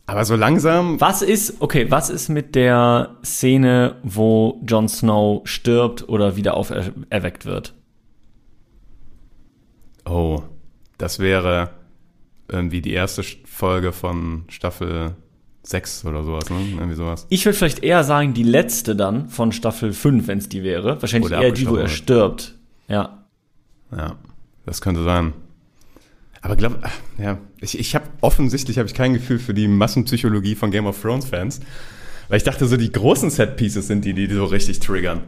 Aber so langsam, Was ist, okay, was ist mit der Szene, wo Jon Snow stirbt oder wieder auferweckt wird? oh, das wäre irgendwie die erste Folge von Staffel 6 oder sowas, ne? Irgendwie sowas. Ich würde vielleicht eher sagen, die letzte dann von Staffel 5, wenn es die wäre. Wahrscheinlich Oder eher die, wo er stirbt. Ja. Ja, das könnte sein. Aber glaub, ja, ich, ich habe offensichtlich habe ich kein Gefühl für die Massenpsychologie von Game of Thrones Fans, weil ich dachte so die großen Set Pieces sind die, die so richtig triggern.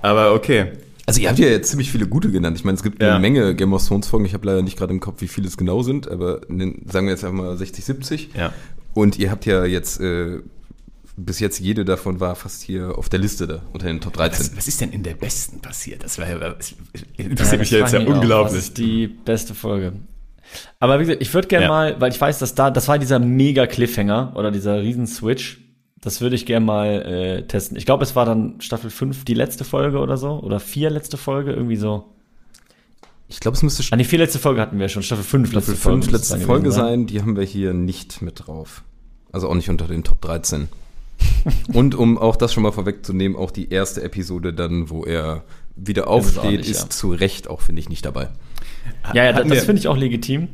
Aber okay, Also ihr habt ja jetzt ziemlich viele gute genannt. Ich meine, es gibt Ja. eine Menge Game of Thrones Folgen. Ich habe leider nicht gerade im Kopf, wie viele es genau sind, aber sagen wir jetzt einfach mal 60, 70. ja. Und ihr habt ja jetzt äh, bis jetzt jede davon war fast hier auf der Liste da unter den Top 13. Was, was ist denn in der besten passiert? Das war ja, das Ja, interessiert mich das ja jetzt ja frage ich mich auch. unglaublich. Was ist die beste Folge? Aber wie gesagt, ich würde gerne Ja. mal, weil ich weiß, dass da, das war dieser mega Cliffhanger oder dieser riesen Switch. Das würde ich gerne mal äh, testen. Ich glaube, es war dann Staffel 5 die letzte Folge oder so. Oder vier letzte Folge, irgendwie so. Ich glaube, es müsste Ah, die vier letzte Folge hatten wir schon. Staffel 5 Staffel 5 letzte Folge sein. Die haben wir hier nicht mit drauf. Also auch nicht unter den Top 13. <laughs> Und um auch das schon mal vorwegzunehmen, auch die erste Episode dann, wo er wieder aufsteht, ist ja. zu Recht auch, finde ich, nicht dabei. Ja, ja, Hatten das finde ich auch legitim.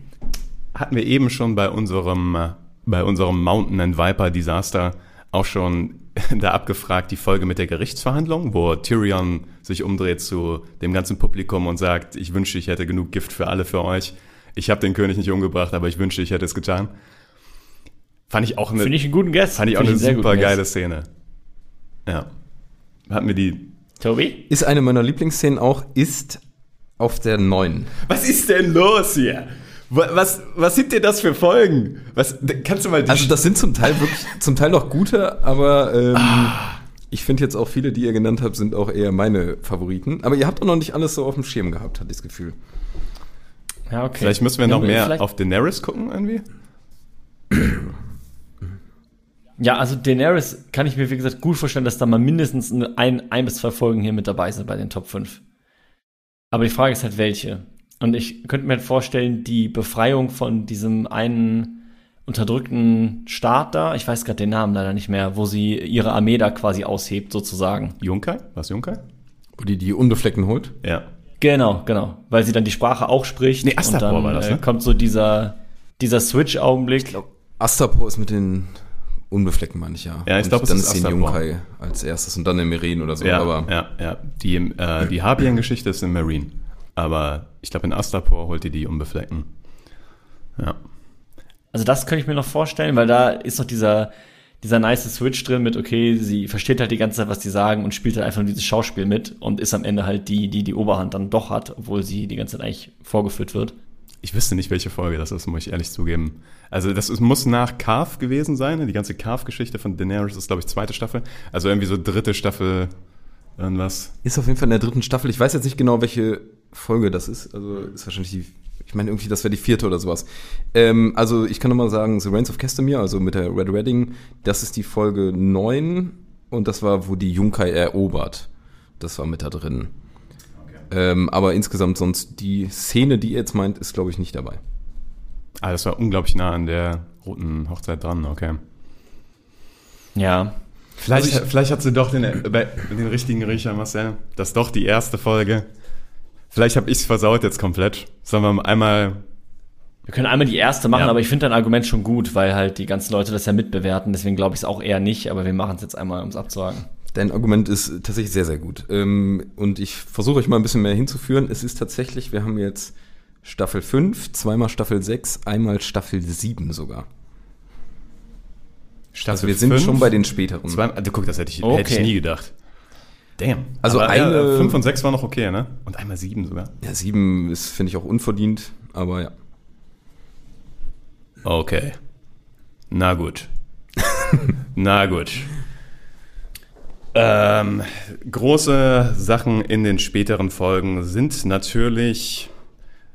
hatten wir eben schon bei unserem, äh, bei unserem Mountain and Viper Desaster auch schon <laughs> da abgefragt, die Folge mit der Gerichtsverhandlung, wo Tyrion sich umdreht zu dem ganzen Publikum und sagt, ich wünschte, ich hätte genug Gift für alle für euch. Ich habe den König nicht umgebracht, aber ich wünschte, ich hätte es getan. Fand ich auch eine, Finde ich einen guten Guess. fand ich auch Finde eine super geile Guess. Szene. Ja. Hatten wir die. Tobi? Ist eine meiner Lieblingsszenen auch, ist auf der 9. Was ist denn los hier? Wa- Was, was sind denn das für Folgen? Was, kannst du mal die Also das sind zum Teil wirklich, zum Teil noch gute, aber ähm, Ah. ich finde jetzt auch viele, die ihr genannt habt, sind auch eher meine Favoriten. Aber ihr habt auch noch nicht alles so auf dem Schirm gehabt, hatte ich das Gefühl. Ja, okay. Vielleicht müssen wir noch Ja, mehr vielleicht- auf Daenerys gucken irgendwie. Ja, also Daenerys kann ich mir, wie gesagt, gut vorstellen, dass da mal mindestens ein, ein bis zwei Folgen hier mit dabei sind bei den Top 5. Aber die Frage ist halt, welche. Und ich könnte mir halt vorstellen, die Befreiung von diesem einen unterdrückten Staat da, ich weiß gerade den Namen leider nicht mehr, wo sie ihre Armee da quasi aushebt, sozusagen. Junkai? Was Junkai? Wo die die Unbefleckten holt. Ja. Genau, genau. Weil sie dann die Sprache auch spricht. Nee, Astapor und dann war das, äh, ne? kommt so dieser, dieser Switch-Augenblick. Astapor ist mit den Unbefleckten, meine ich ja. Ja, ich Und glaub, es dann ist Astapor. Junkai als erstes und dann den Meren oder so. Ja, aber ja, ja. Die, äh, die Harpien-Geschichte ist in Marine. Aber ich glaube, in Astapor holt ihr die Unbefleckten. Ja. Also das könnte ich mir noch vorstellen, weil da ist noch dieser, dieser nice Switch drin mit, okay, sie versteht halt die ganze Zeit, was die sagen und spielt halt einfach nur dieses Schauspiel mit und ist am Ende halt die, die die Oberhand dann doch hat, obwohl sie die ganze Zeit eigentlich vorgeführt wird. Ich wüsste nicht, welche Folge das ist, muss ich ehrlich zugeben. Also das ist, muss nach Carve gewesen sein. ne? Die ganze Carve-Geschichte von Daenerys ist, glaube ich, zweite Staffel. Also irgendwie so dritte Staffel irgendwas. ist auf jeden Fall in der dritten Staffel. Ich weiß jetzt nicht genau, welche Folge das ist. Also ist wahrscheinlich die, ich meine irgendwie, das wäre die vierte oder sowas. Ähm, also ich kann nochmal sagen, The Reigns of Castamere, also mit der Red Wedding, das ist die Folge 9 und das war, wo die Junkai erobert. Das war mit da drin. Ähm, aber insgesamt sonst die Szene, die ihr jetzt meint, ist glaube ich nicht dabei. Ah, das war unglaublich nah an der roten Hochzeit dran, okay. Ja. Vielleicht, Also ich- vielleicht hat sie doch den, bei- den richtigen Riecher, Marcel. Das ist doch die erste Folge. Vielleicht habe ich es versaut jetzt komplett. Sollen wir einmal. Wir können einmal die erste machen, Ja. aber ich finde dein Argument schon gut, weil halt die ganzen Leute das ja mitbewerten, deswegen glaube ich es auch eher nicht, aber wir machen es jetzt einmal, um es abzuhaken. Dein Argument ist tatsächlich sehr, sehr gut. Ähm, und ich versuche euch mal ein bisschen mehr hinzuführen. Es ist tatsächlich, wir haben jetzt Staffel 5, zweimal Staffel 6, einmal Staffel 7 sogar. Staffel Also wir sind fünf, schon bei den späteren. Zwei, also, guck, das hätte ich, Okay. hätte ich nie gedacht. Damn. Also Aber, eine- ja, fünf und sechs war noch okay, ne? Und einmal sieben sogar. Ja, 7 ist, finde ich, auch unverdient, aber ja. Okay. Na gut. <laughs> Na gut. Ähm, große Sachen in den späteren Folgen sind natürlich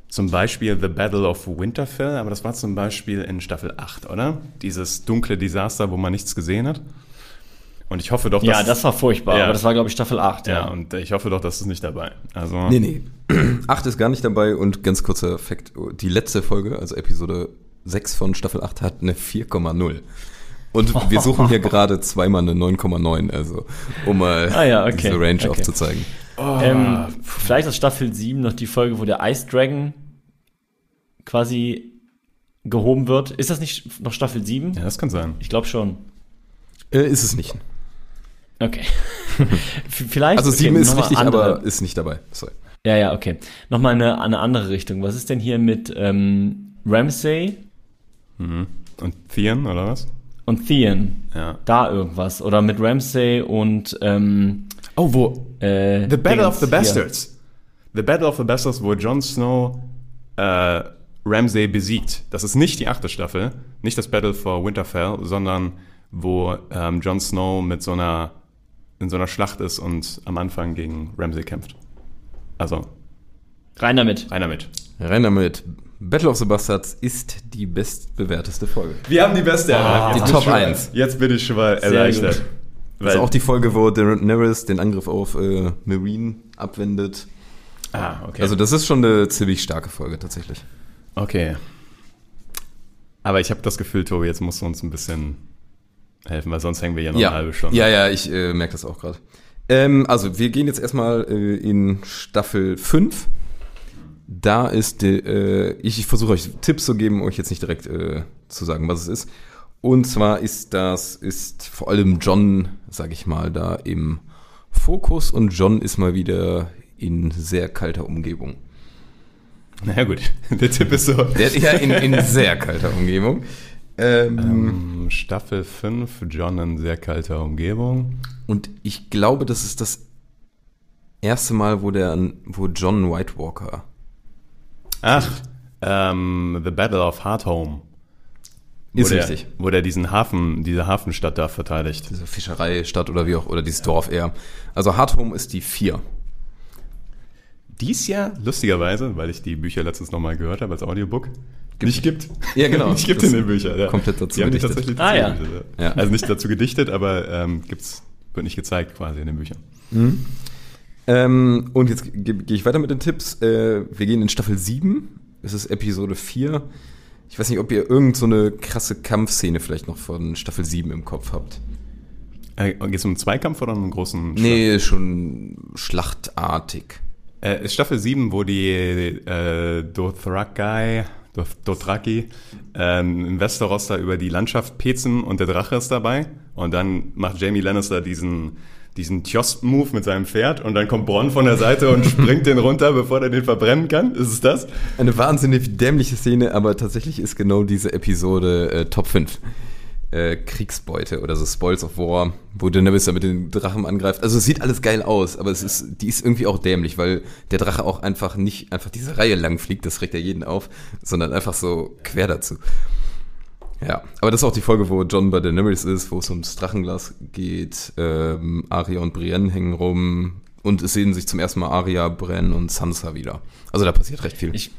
zum Beispiel The Battle of Winterfell, aber das war zum Beispiel in Staffel 8, oder? Dieses dunkle Desaster, wo man nichts gesehen hat. Und ich hoffe doch, dass... Ja, das war furchtbar, Ja. aber das war, glaube ich, Staffel 8. Ja, und ich hoffe doch, das ist nicht dabei. Also, Nee, nee. <clears throat> 8 ist gar nicht dabei und ganz kurzer Fakt, die letzte Folge, also Episode 6 von Staffel 8, hat eine 4,0 Und wir suchen hier <laughs> gerade zweimal eine 9,9, also um mal Ah ja, okay, diese Range okay. aufzuzeigen. Ähm, vielleicht ist Staffel 7 noch die Folge, wo der Ice Dragon quasi gehoben wird. Ist das nicht noch Staffel 7? ja, das kann sein. Ich glaube schon. Äh, ist es nicht. Okay. <laughs> Vielleicht. Also okay, 7 ist nochmal richtig, andere- aber ist nicht dabei. Sorry. Ja, ja, okay. Nochmal eine, eine andere Richtung. Was ist denn hier mit ähm, Ramsay Und Theon, oder was? Und Theon? Ja. Da irgendwas. Oder mit Ramsay und ähm, Oh, wo? äh, The Battle of the hier. Bastards. The Battle of the Bastards, wo Jon Snow äh, Ramsay besiegt. Das ist nicht die achte Staffel, nicht das Battle for Winterfell, sondern wo ähm, Jon Snow mit so einer in so einer Schlacht ist und am Anfang gegen Ramsay kämpft. Also, Rein damit. einer mit. Rein damit. Battle of the Bastards ist die bestbewerteste Folge. Wir haben die beste Ah. erreicht. Die Jetzt bin Top ich schon mal- 1. Jetzt bin ich schon mal erleichtert. Das ist auch die Folge, wo Daenerys den Angriff auf äh, Marine abwendet. ah, okay. Also das ist schon eine ziemlich starke Folge tatsächlich. Okay. Aber ich habe das Gefühl, Tobi, jetzt musst du uns ein bisschen helfen, weil sonst hängen wir ja noch ja. eine halbe Stunde. Ja, ja, ich äh, merke das auch gerade. Ähm, also, wir gehen jetzt erstmal äh, in Staffel 5. Da ist, die, äh, ich, ich versuche euch Tipps zu geben, euch jetzt nicht direkt äh, zu sagen, was es ist. Und zwar ist das, ist vor allem John, sag ich mal, da im Fokus und John ist mal wieder in sehr kalter Umgebung. Na ja, gut. <laughs> Der Tipp ist so. Der ist ja in, in sehr kalter Umgebung. Ähm, Ähm, Staffel 5, John in sehr kalter Umgebung. Und ich glaube, das ist das erste Mal, wo der, wo John White Walker. Ach, ähm, The Battle of Hardhome. Wo Ist der, richtig. Wo der diesen Hafen, diese Hafenstadt da verteidigt. Diese Fischereistadt oder wie auch, oder dieses Dorf eher. Also Hardhome ist die 4. Dies Jahr, lustigerweise, weil ich die Bücher letztens nochmal gehört habe als Audiobook, nicht gibt. Ja, genau. <laughs> nicht gibt Das in den Büchern. Ja. komplett dazu die haben gedichtet. tatsächlich Ah, dazu ja. gedichtet, Ja. Also nicht dazu gedichtet, aber ähm, gibt's, wird nicht gezeigt quasi in den Büchern. Ähm, und jetzt gehe geh ich weiter mit den Tipps. Äh, wir gehen in Staffel 7. Es ist Episode 4. Ich weiß nicht, ob ihr irgend so eine krasse Kampfszene vielleicht noch von Staffel 7 im Kopf habt. Äh, Geht es um einen Zweikampf oder einen großen Nee, schon schlachtartig. Äh, ist Staffel 7, wo die äh, Dothraki, Doth- Dothraki ähm, in Westeros da über die Landschaft pezen und der Drache ist dabei. Und dann macht Jamie Lannister diesen, diesen Tjost-Move mit seinem Pferd und dann kommt Bronn von der Seite und springt den runter, bevor er den verbrennen kann. Ist es das? Eine wahnsinnig dämliche Szene, aber tatsächlich ist genau diese Episode äh, Top 5. Äh, Kriegsbeute oder so Spoils of War, wo Daenerys da mit den Drachen angreift. Also es sieht alles geil aus, aber es ist, die ist irgendwie auch dämlich, weil der Drache auch einfach nicht einfach diese Reihe lang fliegt, das regt ja jeden auf, sondern einfach so quer dazu. Ja, aber das ist auch die Folge, wo John bei Daenerys ist, wo es ums Drachenglas geht. Ähm, Arya und Brienne hängen rum und es sehen sich zum ersten Mal Arya, Bren und Sansa wieder. Also da passiert recht viel. Ich,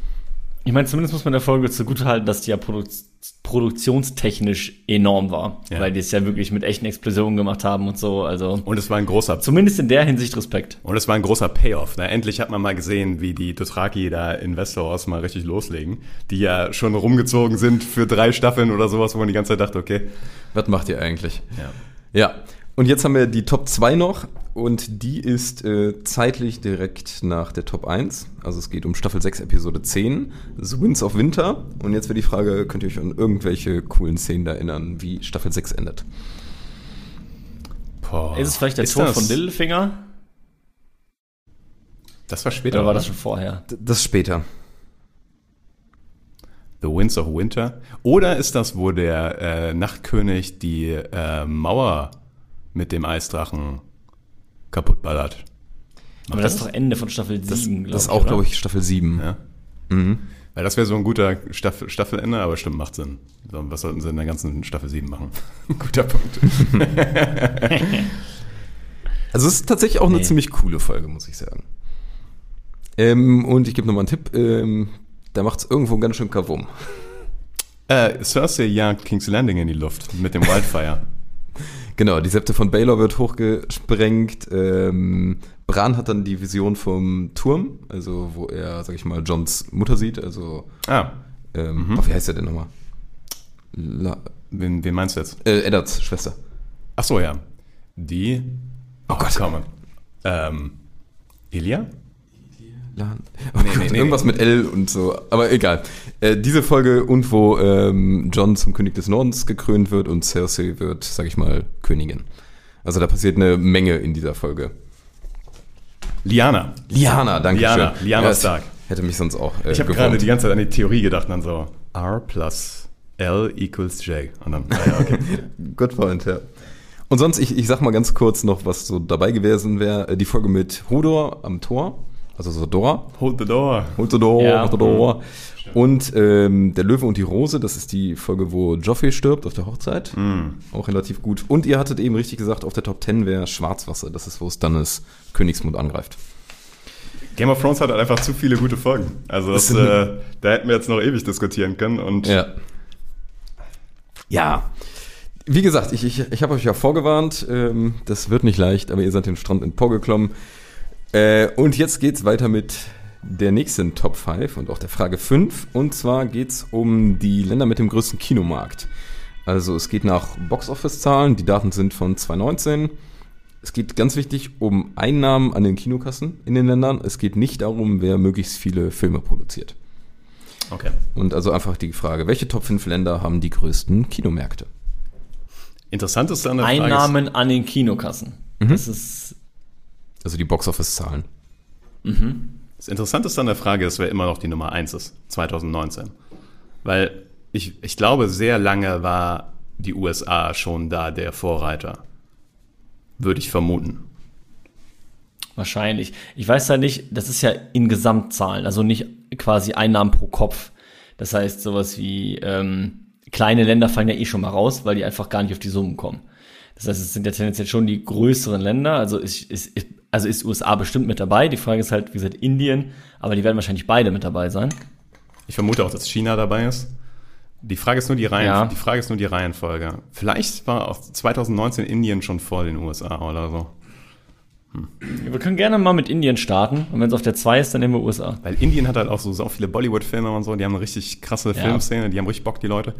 ich meine, zumindest muss man der Folge zugutehalten, dass die ja produ produktionstechnisch enorm war. Ja. Weil die es ja wirklich mit echten Explosionen gemacht haben und so. Also Und es war ein großer zumindest in der Hinsicht Respekt. Und es war ein großer Payoff. Ne? Endlich hat man mal gesehen, wie die Dothraki da in Westeros mal richtig loslegen, die ja schon rumgezogen sind für drei Staffeln oder sowas, wo man die ganze Zeit dachte, okay. Was macht ihr eigentlich? Ja. Ja. Und jetzt haben wir die Top 2 noch und die ist äh, zeitlich direkt nach der Top 1. Also es geht um Staffel 6, Episode 10, The Winds of Winter. Und jetzt wäre die Frage, könnt ihr euch an irgendwelche coolen Szenen da erinnern, wie Staffel 6 endet? Boah. Ist es vielleicht der Ist Tod das- von Littlefinger? Das war später. Oder war das schon vorher? Das später. The Winds of Winter? Oder ist das, wo der äh, Nachtkönig die äh, Mauer mit dem Eisdrachen kaputtballert? Aber das ist doch Ende von Staffel Das, 7, das ist auch, glaube ich, Staffel 7. Ja. Weil das wäre so ein guter Staffel, Staffelende, aber stimmt, macht Sinn. So, was sollten sie in der ganzen Staffel 7 machen? <laughs> Guter Punkt. <laughs> Also es ist tatsächlich auch eine Nee. ziemlich coole Folge, muss ich sagen. Ähm, und ich gebe nochmal einen Tipp. Ähm, da macht es irgendwo ganz schön Kavum. äh, Cersei jagt King's Landing in die Luft mit dem Wildfire. <laughs> Genau, die Septe von Baylor wird hochgesprengt. Ähm, Bran hat dann die Vision vom Turm, also wo er, sag ich mal, Johns Mutter sieht. Also, ah, ähm, oh, wie heißt er denn nochmal? La wen, wen meinst du jetzt? äh, Eddards Schwester. Ach so, ja. Die. Oh Gott. Komm. Ähm, Ilia? La oh Nee, Gott, nee, nee. irgendwas mit L und so. Aber egal. Äh, diese Folge und wo ähm, John zum König des Nordens gekrönt wird und Cersei wird, sag ich mal, Königin. Also da passiert eine Menge in dieser Folge. Liana. Liana, danke Liana, schön. Liana es Stark. Hätte mich sonst auch äh, Ich habe gerade die ganze Zeit an die Theorie gedacht und dann so R plus L equals J. Und dann, ah ja, okay. <laughs> Good point, ja. Und sonst, ich, ich sag mal ganz kurz noch, was so dabei gewesen wäre. Äh, Die Folge mit Hodor am Tor, also so Dora. Hold the door. Hold the door, Ja. hold the door. Und ähm, Der Löwe und die Rose, das ist die Folge, wo Joffrey stirbt auf der Hochzeit. Auch relativ gut. Und ihr hattet eben richtig gesagt, auf der Top 10 wäre Schwarzwasser. Das ist, wo Stannis Königsmund angreift. Game of Thrones hat halt einfach zu viele gute Folgen. Also das, äh, da hätten wir jetzt noch ewig diskutieren können. Und Ja. Ja. Wie gesagt, ich, ich, ich habe euch ja vorgewarnt, ähm, das wird nicht leicht, aber ihr seid den Strand emporgeklommen. Äh, und jetzt geht's weiter mit der nächsten Top 5 und auch der Frage 5. Und zwar geht's um die Länder mit dem größten Kinomarkt. Also es geht nach Boxoffice-Zahlen, die Daten sind von 2019. Es geht ganz wichtig um Einnahmen an den Kinokassen in den Ländern. Es geht nicht darum, wer möglichst viele Filme produziert. okay. Und also einfach die Frage, welche Top 5 Länder haben die größten Kinomärkte? Interessant ist dann der Frage, Einnahmen an den Kinokassen. Mhm. Das ist, Also die Boxoffice-Zahlen. Das Interessante ist an der Frage, dass wer immer noch die Nummer 1 ist, 2019. Weil ich, ich glaube, sehr lange war die USA schon da der Vorreiter. Würde ich vermuten. Wahrscheinlich. Ich weiß ja nicht, das ist ja in Gesamtzahlen, also nicht quasi Einnahmen pro Kopf. Das heißt, sowas wie ähm, kleine Länder fallen ja eh schon mal raus, weil die einfach gar nicht auf die Summen kommen. Das heißt, es sind ja tendenziell schon die größeren Länder. Also ist, ist, ist, also ist USA bestimmt mit dabei. Die Frage ist halt, wie gesagt, Indien, aber die werden wahrscheinlich beide mit dabei sein. Ich vermute auch, dass China dabei ist. Die Frage ist nur die Reihen, Ja. die Frage ist nur die Reihenfolge. Vielleicht war auch 2019 Indien schon vor den USA oder so. Wir können gerne mal mit Indien starten. Und wenn es auf der 2 ist, dann nehmen wir USA. Weil Indien hat halt auch so, so viele Bollywood-Filme und so, die haben eine richtig krasse Ja. Filmszene, die haben richtig Bock, die Leute.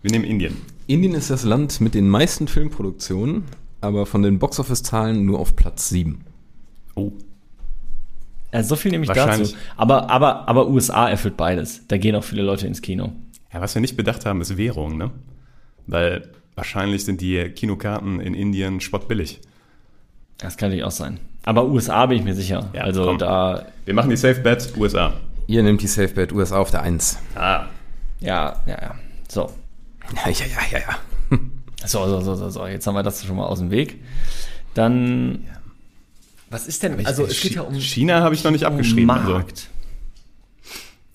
Wir nehmen Indien. Indien ist das Land mit den meisten Filmproduktionen, aber von den Boxoffice-Zahlen nur auf Platz 7. Oh. Also so viel nehme ich dazu. Aber, aber, aber USA erfüllt beides. Da gehen auch viele Leute ins Kino. Ja, was wir nicht bedacht haben, ist Währung, ne? Weil wahrscheinlich sind die Kinokarten in Indien spottbillig. Das kann natürlich auch sein. Aber USA bin ich mir sicher. Ja, also komm. da, Wir machen die Safe Bet USA. Ihr nehmt die Safe Bet USA auf der 1. Ah. ja, ja, ja. So. Ja, ja, ja, ja, ja. So, so, so, so, so. Jetzt haben wir das schon mal aus dem Weg. Dann. Was ist denn? Also es geht ja um China habe ich noch nicht abgeschrieben. Also, Markt.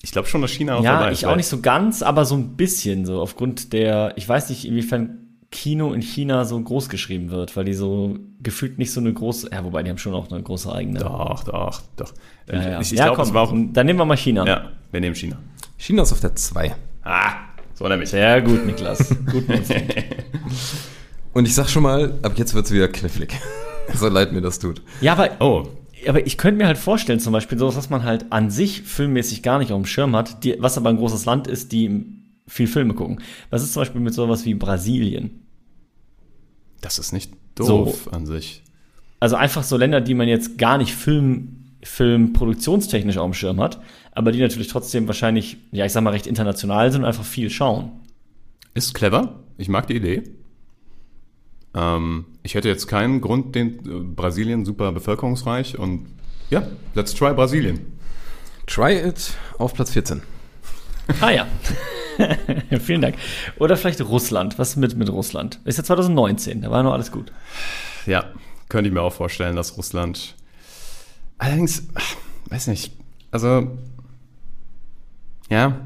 ich glaube schon, dass China auch Ja, dabei ist. ich auch nicht so ganz, aber so ein bisschen so aufgrund der. Ich weiß nicht, inwiefern Kino in China so groß geschrieben wird, weil die so gefühlt nicht so eine große. Ja, wobei die haben schon auch eine große eigene. Doch, doch, doch. Ja, ja. Ich, ich ja, glaube, es war auch. dann nehmen wir mal China. Ja, wir nehmen China. China ist auf der 2. Ah, so nämlich. Sehr gut, Niklas. gut, Niklas. <laughs> Und ich sag schon mal, ab jetzt wird's wieder knifflig. <laughs> so leid mir das tut. Ja, aber Oh, Aber ich könnte mir halt vorstellen, zum Beispiel sowas, was man halt an sich filmmäßig gar nicht auf dem Schirm hat, die, was aber ein großes Land ist, die viel Filme gucken. Was ist zum Beispiel mit sowas wie Brasilien? das ist nicht doof an sich. Also einfach so Länder, die man jetzt gar nicht Film, filmproduktionstechnisch auf dem Schirm hat, aber die natürlich trotzdem wahrscheinlich, ja, ich sag mal, recht international sind und einfach viel schauen. Ist clever. Ich mag die Idee. Ähm, ich hätte jetzt keinen Grund, den äh, Brasilien super bevölkerungsreich und ja, let's try Brasilien. Try it auf Platz 14. Ah ja. <laughs> Vielen Dank. Oder vielleicht Russland. Was mit mit Russland? Ist ja 2019, da war noch alles gut. Ja, könnte ich mir auch vorstellen, dass Russland. Allerdings, ach, weiß nicht. Also, ja,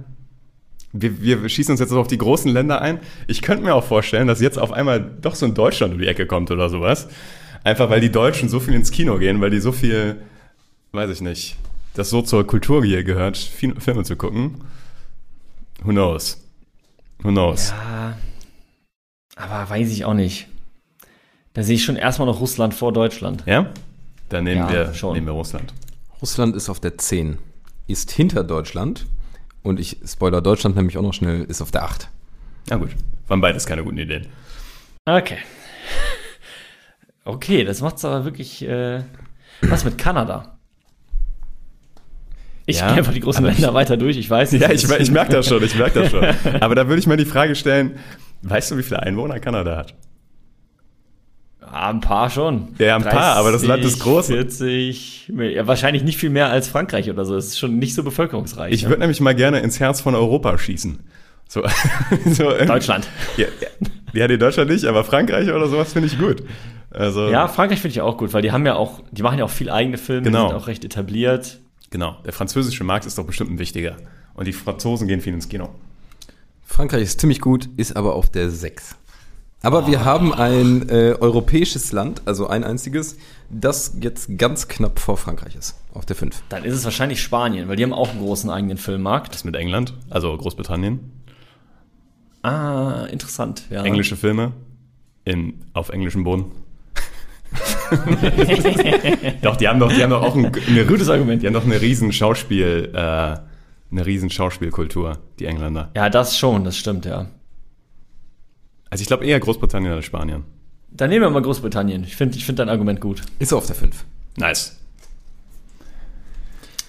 wir, wir schießen uns jetzt auf die großen Länder ein. Ich könnte mir auch vorstellen, dass jetzt auf einmal doch so ein Deutschland um die Ecke kommt oder sowas. Einfach weil die Deutschen so viel ins Kino gehen, weil die so viel, weiß ich nicht, das so zur Kultur hier gehört, Fi- Filme zu gucken. Who knows? Who knows? Ja, aber weiß ich auch nicht. Da sehe ich schon erstmal noch Russland vor Deutschland. Ja? Dann nehmen, Ja, wir, schon. nehmen wir Russland. Russland ist auf der 10, ist hinter Deutschland und ich spoiler Deutschland nämlich auch noch schnell, ist auf der 8. Na gut, waren beides keine guten Ideen. Okay. Okay, das macht's aber wirklich. Äh, was mit Kanada? Ich Ja, gehe einfach die großen Länder weiter durch, ich weiß nicht. Ja, ich, ich merke das schon, ich merke das schon. <laughs> Aber da würde ich mal die Frage stellen, weißt du, wie viele Einwohner Kanada hat? Ah, ein paar schon. Ja, ein paar, aber das Land ist groß. 40, ja, wahrscheinlich nicht viel mehr als Frankreich oder so. Es ist schon nicht so bevölkerungsreich. Ich ne? würde nämlich mal gerne ins Herz von Europa schießen. So, <laughs> so, ähm, Deutschland. Ja, ja, ja, nee, Deutschland nicht, aber Frankreich oder sowas finde ich gut. Also, Ja, Frankreich finde ich auch gut, weil die haben ja auch, die machen ja auch viel eigene Filme, Genau. die sind auch recht etabliert. genau. Der französische Markt ist doch bestimmt ein wichtiger. Und die Franzosen gehen viel ins Kino. Frankreich ist ziemlich gut, ist aber auf der 6. Aber wir haben ein äh, europäisches Land, also ein einziges, das jetzt ganz knapp vor Frankreich ist, auf der 5. Dann ist es wahrscheinlich Spanien, weil die haben auch einen großen eigenen Filmmarkt. Das mit England, also Großbritannien. Ah, interessant. Ja. Englische Filme in, auf englischem Boden. <laughs> doch, die haben doch, die haben doch auch ein, eine, Gutes Argument. Die haben doch eine riesen Schauspiel, äh, eine riesen Schauspielkultur, die Engländer. Ja, das schon, das stimmt, ja. Also ich glaube eher Großbritannien als Spanien. Dann nehmen wir mal Großbritannien. Ich finde ich find dein Argument gut. Ist auf der 5. Nice.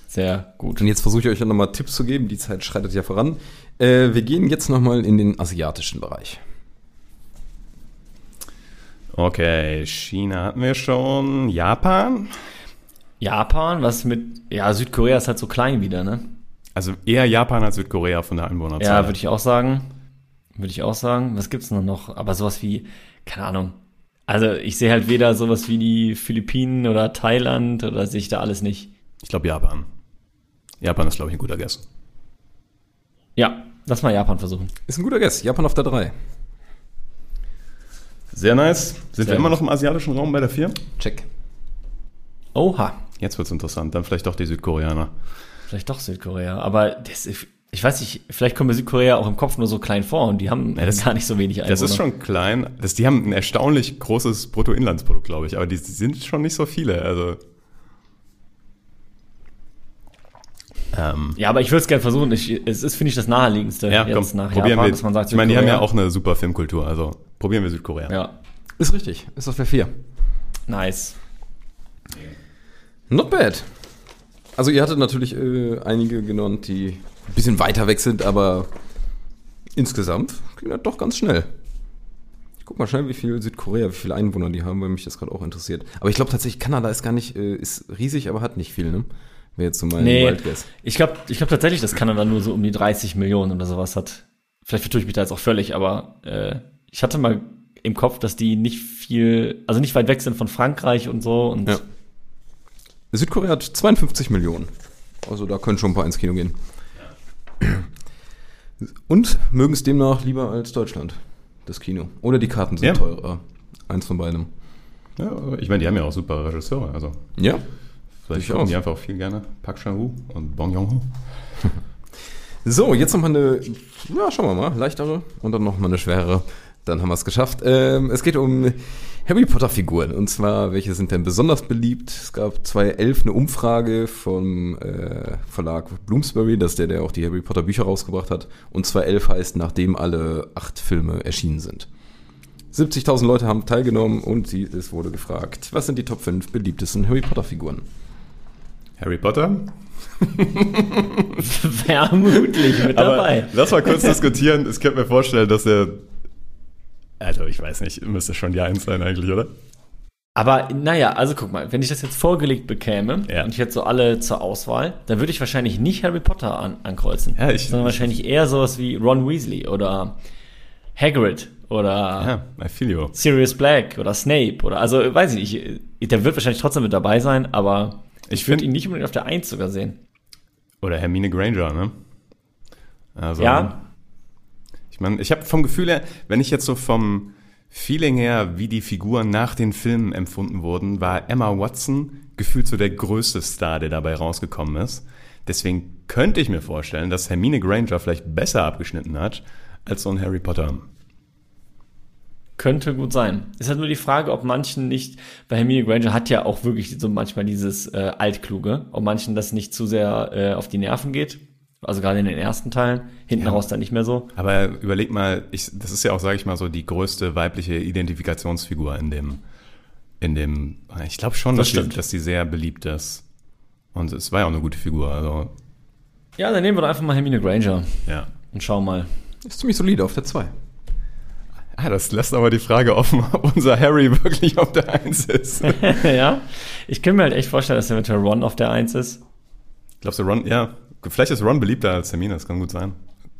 Sehr gut. Und jetzt versuche ich euch ja nochmal Tipps zu geben, die Zeit schreitet ja voran. Äh, wir gehen jetzt nochmal in den asiatischen Bereich. Okay, China hatten wir schon. Japan? Japan, was mit, ja, Südkorea ist halt so klein wieder, ne? Also eher Japan als Südkorea von der Einwohnerzahl. Ja, würde ich auch sagen. Würde ich auch sagen. Was gibt's denn noch? Aber sowas wie, keine Ahnung. Also ich sehe halt weder sowas wie die Philippinen oder Thailand oder sehe ich da alles nicht. Ich glaube Japan. Japan ist, glaube ich, ein guter Guess. Ja, lass mal Japan versuchen. Ist ein guter Guess. Japan auf der 3. Sehr nice. Sind Sehr wir immer noch im asiatischen Raum bei der 4? Check. Oha. Jetzt wird's interessant. Dann vielleicht doch die Südkoreaner. Vielleicht doch Südkorea. Aber das, ich weiß nicht, vielleicht kommt mir Südkorea auch im Kopf nur so klein vor und die haben Ja, das- gar nicht so wenig Einwohner. Das ist schon klein. Das, die haben ein erstaunlich großes Bruttoinlandsprodukt, glaube ich. Aber die sind schon nicht so viele. Also. Ähm, Ja, aber ich würde es gerne versuchen. Ich, es ist, finde ich, das naheliegendste ja, komm, jetzt nach probieren Japan, wir. dass man sagt, ich meine, die haben ja auch eine super Filmkultur. Also probieren wir Südkorea. Ja, Ist richtig. Ist auf der 4. nice. Not bad. Also ihr hattet natürlich äh, einige genannt, die ein bisschen weiter weg sind, aber insgesamt ging das doch ganz schnell. Ich guck mal schnell, wie viel Südkorea, wie viele Einwohner die haben, weil mich das gerade auch interessiert. Aber ich glaube tatsächlich, Kanada ist gar nicht, äh, ist riesig, aber hat nicht viel, ne? Wäre jetzt so mein Nee, Wild Guess. ich glaube ich glaub tatsächlich, dass Kanada nur so um die 30 Millionen oder sowas hat. Vielleicht vertue ich mich da jetzt auch völlig, aber äh, ich hatte mal im Kopf, dass die nicht viel, also nicht weit weg sind von Frankreich und so. Und Ja. Südkorea hat 52 Millionen. Also da können schon ein paar ins Kino gehen. Und mögen es demnach lieber als Deutschland, das Kino. Oder die Karten sind Ja. teurer. Eins von beidem. Ja, ich meine, die haben ja auch super Regisseure. Also Ja, vielleicht gucken die einfach auch viel gerne. Park Chan-wook und Bong Joon-ho. <laughs> So, jetzt nochmal eine, ja, schauen wir mal, leichtere und dann nochmal eine schwerere. Dann haben wir es geschafft. Ähm, es geht um Harry Potter Figuren. Und zwar, welche sind denn besonders beliebt? Es gab 2011 eine Umfrage vom äh, Verlag Bloomsbury, das ist der, der auch die Harry Potter Bücher rausgebracht hat. Und 2011 heißt, nachdem alle acht Filme erschienen sind. 70.000 Leute haben teilgenommen und sie, es wurde gefragt, was sind die Top 5 beliebtesten Harry Potter Figuren? Harry Potter? <laughs> vermutlich mit Aber dabei. lass mal kurz <laughs> diskutieren. Ich könnte mir vorstellen, dass er. Also, ich weiß nicht, müsste schon die Eins sein eigentlich, oder? Aber naja, also guck mal, wenn ich das jetzt vorgelegt bekäme Ja. und ich hätte so alle zur Auswahl, dann würde ich wahrscheinlich nicht Harry Potter an, ankreuzen, Ja, ich- sondern wahrscheinlich eher sowas wie Ron Weasley oder Hagrid oder Ja, I feel you. Sirius Black oder Snape oder also weiß ich nicht, der wird wahrscheinlich trotzdem mit dabei sein, aber Ich ich würde ihn nicht unbedingt auf der Eins sogar sehen. Oder Hermine Granger, ne? Also, Ja, Ich meine, ich habe vom Gefühl her, wenn ich jetzt so vom Feeling her, wie die Figuren nach den Filmen empfunden wurden, war Emma Watson gefühlt so der größte Star, der dabei rausgekommen ist. Deswegen könnte ich mir vorstellen, dass Hermine Granger vielleicht besser abgeschnitten hat als so ein Harry Potter. könnte gut sein. Ist halt nur die Frage, ob manchen nicht, bei Hermine Granger hat ja auch wirklich so manchmal dieses äh, Altkluge, ob manchen das nicht zu sehr äh, auf die Nerven geht. Also gerade in den ersten Teilen, hinten Ja. raus dann nicht mehr so. Aber überleg mal, ich, das ist ja auch, sage ich mal, so die größte weibliche Identifikationsfigur in dem, in dem, ich glaube schon, Das dass, die, stimmt. dass die sehr beliebt ist. Und es war ja auch eine gute Figur, also, Ja, dann nehmen wir doch einfach mal Hermine Granger ja. und schauen mal. Ist ziemlich solide auf der 2. Ah, das lässt aber die Frage offen, <laughs> ob unser Harry wirklich auf der Eins ist. <laughs> ja, ich kann mir halt echt vorstellen, dass eventuell Ron auf der Eins ist. Glaubst du, Ron, ja, vielleicht ist Ron beliebter als Hermine, das kann gut sein.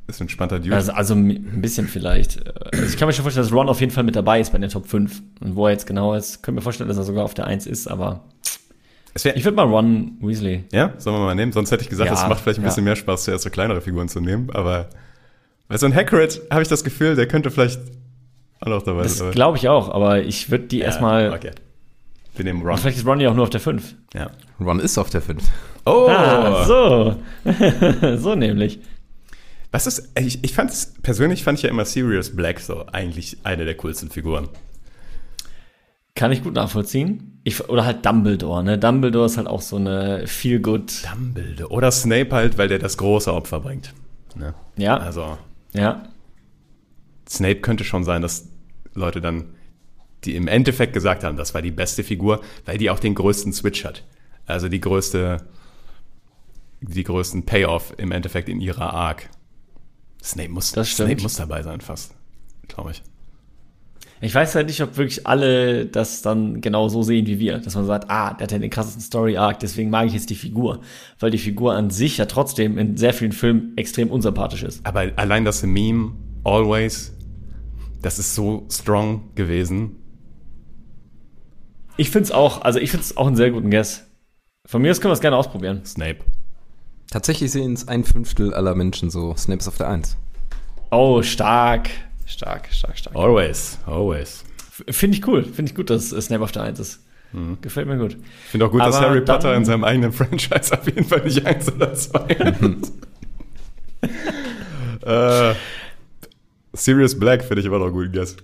Ist ein entspannter Dude. Also, also ein bisschen vielleicht. Also ich kann mir schon vorstellen, dass Ron auf jeden Fall mit dabei ist bei den Top 5. Und wo er jetzt genau ist, können wir vorstellen, dass er sogar auf der Eins ist, aber ich würde mal Ron Weasley. ja, sollen wir mal nehmen? Sonst hätte ich gesagt, Ja, es macht vielleicht ein ja. bisschen mehr Spaß, zuerst so kleinere Figuren zu nehmen, aber bei so ein Hagrid habe ich das Gefühl, der könnte vielleicht auch noch dabei Das sein. glaube ich auch, aber ich würde die Ja, erstmal. Okay. Wir nehmen Und Ron. Vielleicht ist Ron ja auch nur auf der 5. Ja. Ron ist auf der 5. Oh! Ah, so. <laughs> so nämlich. Was ist, ich, ich fand es, persönlich fand ich ja immer Sirius Black so eigentlich eine der coolsten Figuren. Kann ich gut nachvollziehen. Ich, oder halt Dumbledore, ne? Dumbledore ist halt auch so eine feel good. Dumbledore. Oder Snape halt, weil der das große Opfer bringt. Ne? Ja, Also, ja. Snape könnte schon sein, dass Leute dann, die im Endeffekt gesagt haben, das war die beste Figur, weil die auch den größten Switch hat. Also die größte, die größten Payoff im Endeffekt in ihrer Arc. Snape muss. Snape muss dabei sein, fast. Glaube ich. Ich weiß halt nicht, ob wirklich alle das dann genau so sehen wie wir. Dass man sagt, ah, der hat ja den krassesten Story-Arc, deswegen mag ich jetzt die Figur. Weil die Figur an sich ja trotzdem in sehr vielen Filmen extrem unsympathisch ist. Aber allein das Meme, Always, das ist so strong gewesen. Ich find's auch, also ich find's auch einen sehr guten Guess. Von mir aus können wir es gerne ausprobieren. Snape. Tatsächlich sehen es ein Fünftel aller Menschen so. Snape ist auf der 1. Oh, stark. Stark, stark, stark. Always, always. Finde ich cool. Finde ich gut, dass äh, Snape auf der 1 ist. Gefällt mir gut. Ich finde auch gut, dass Aber Harry dann- Potter in seinem eigenen Franchise auf jeden Fall nicht eins oder zwei hat. <laughs> äh, Sirius Black finde ich immer noch einen guten Guess.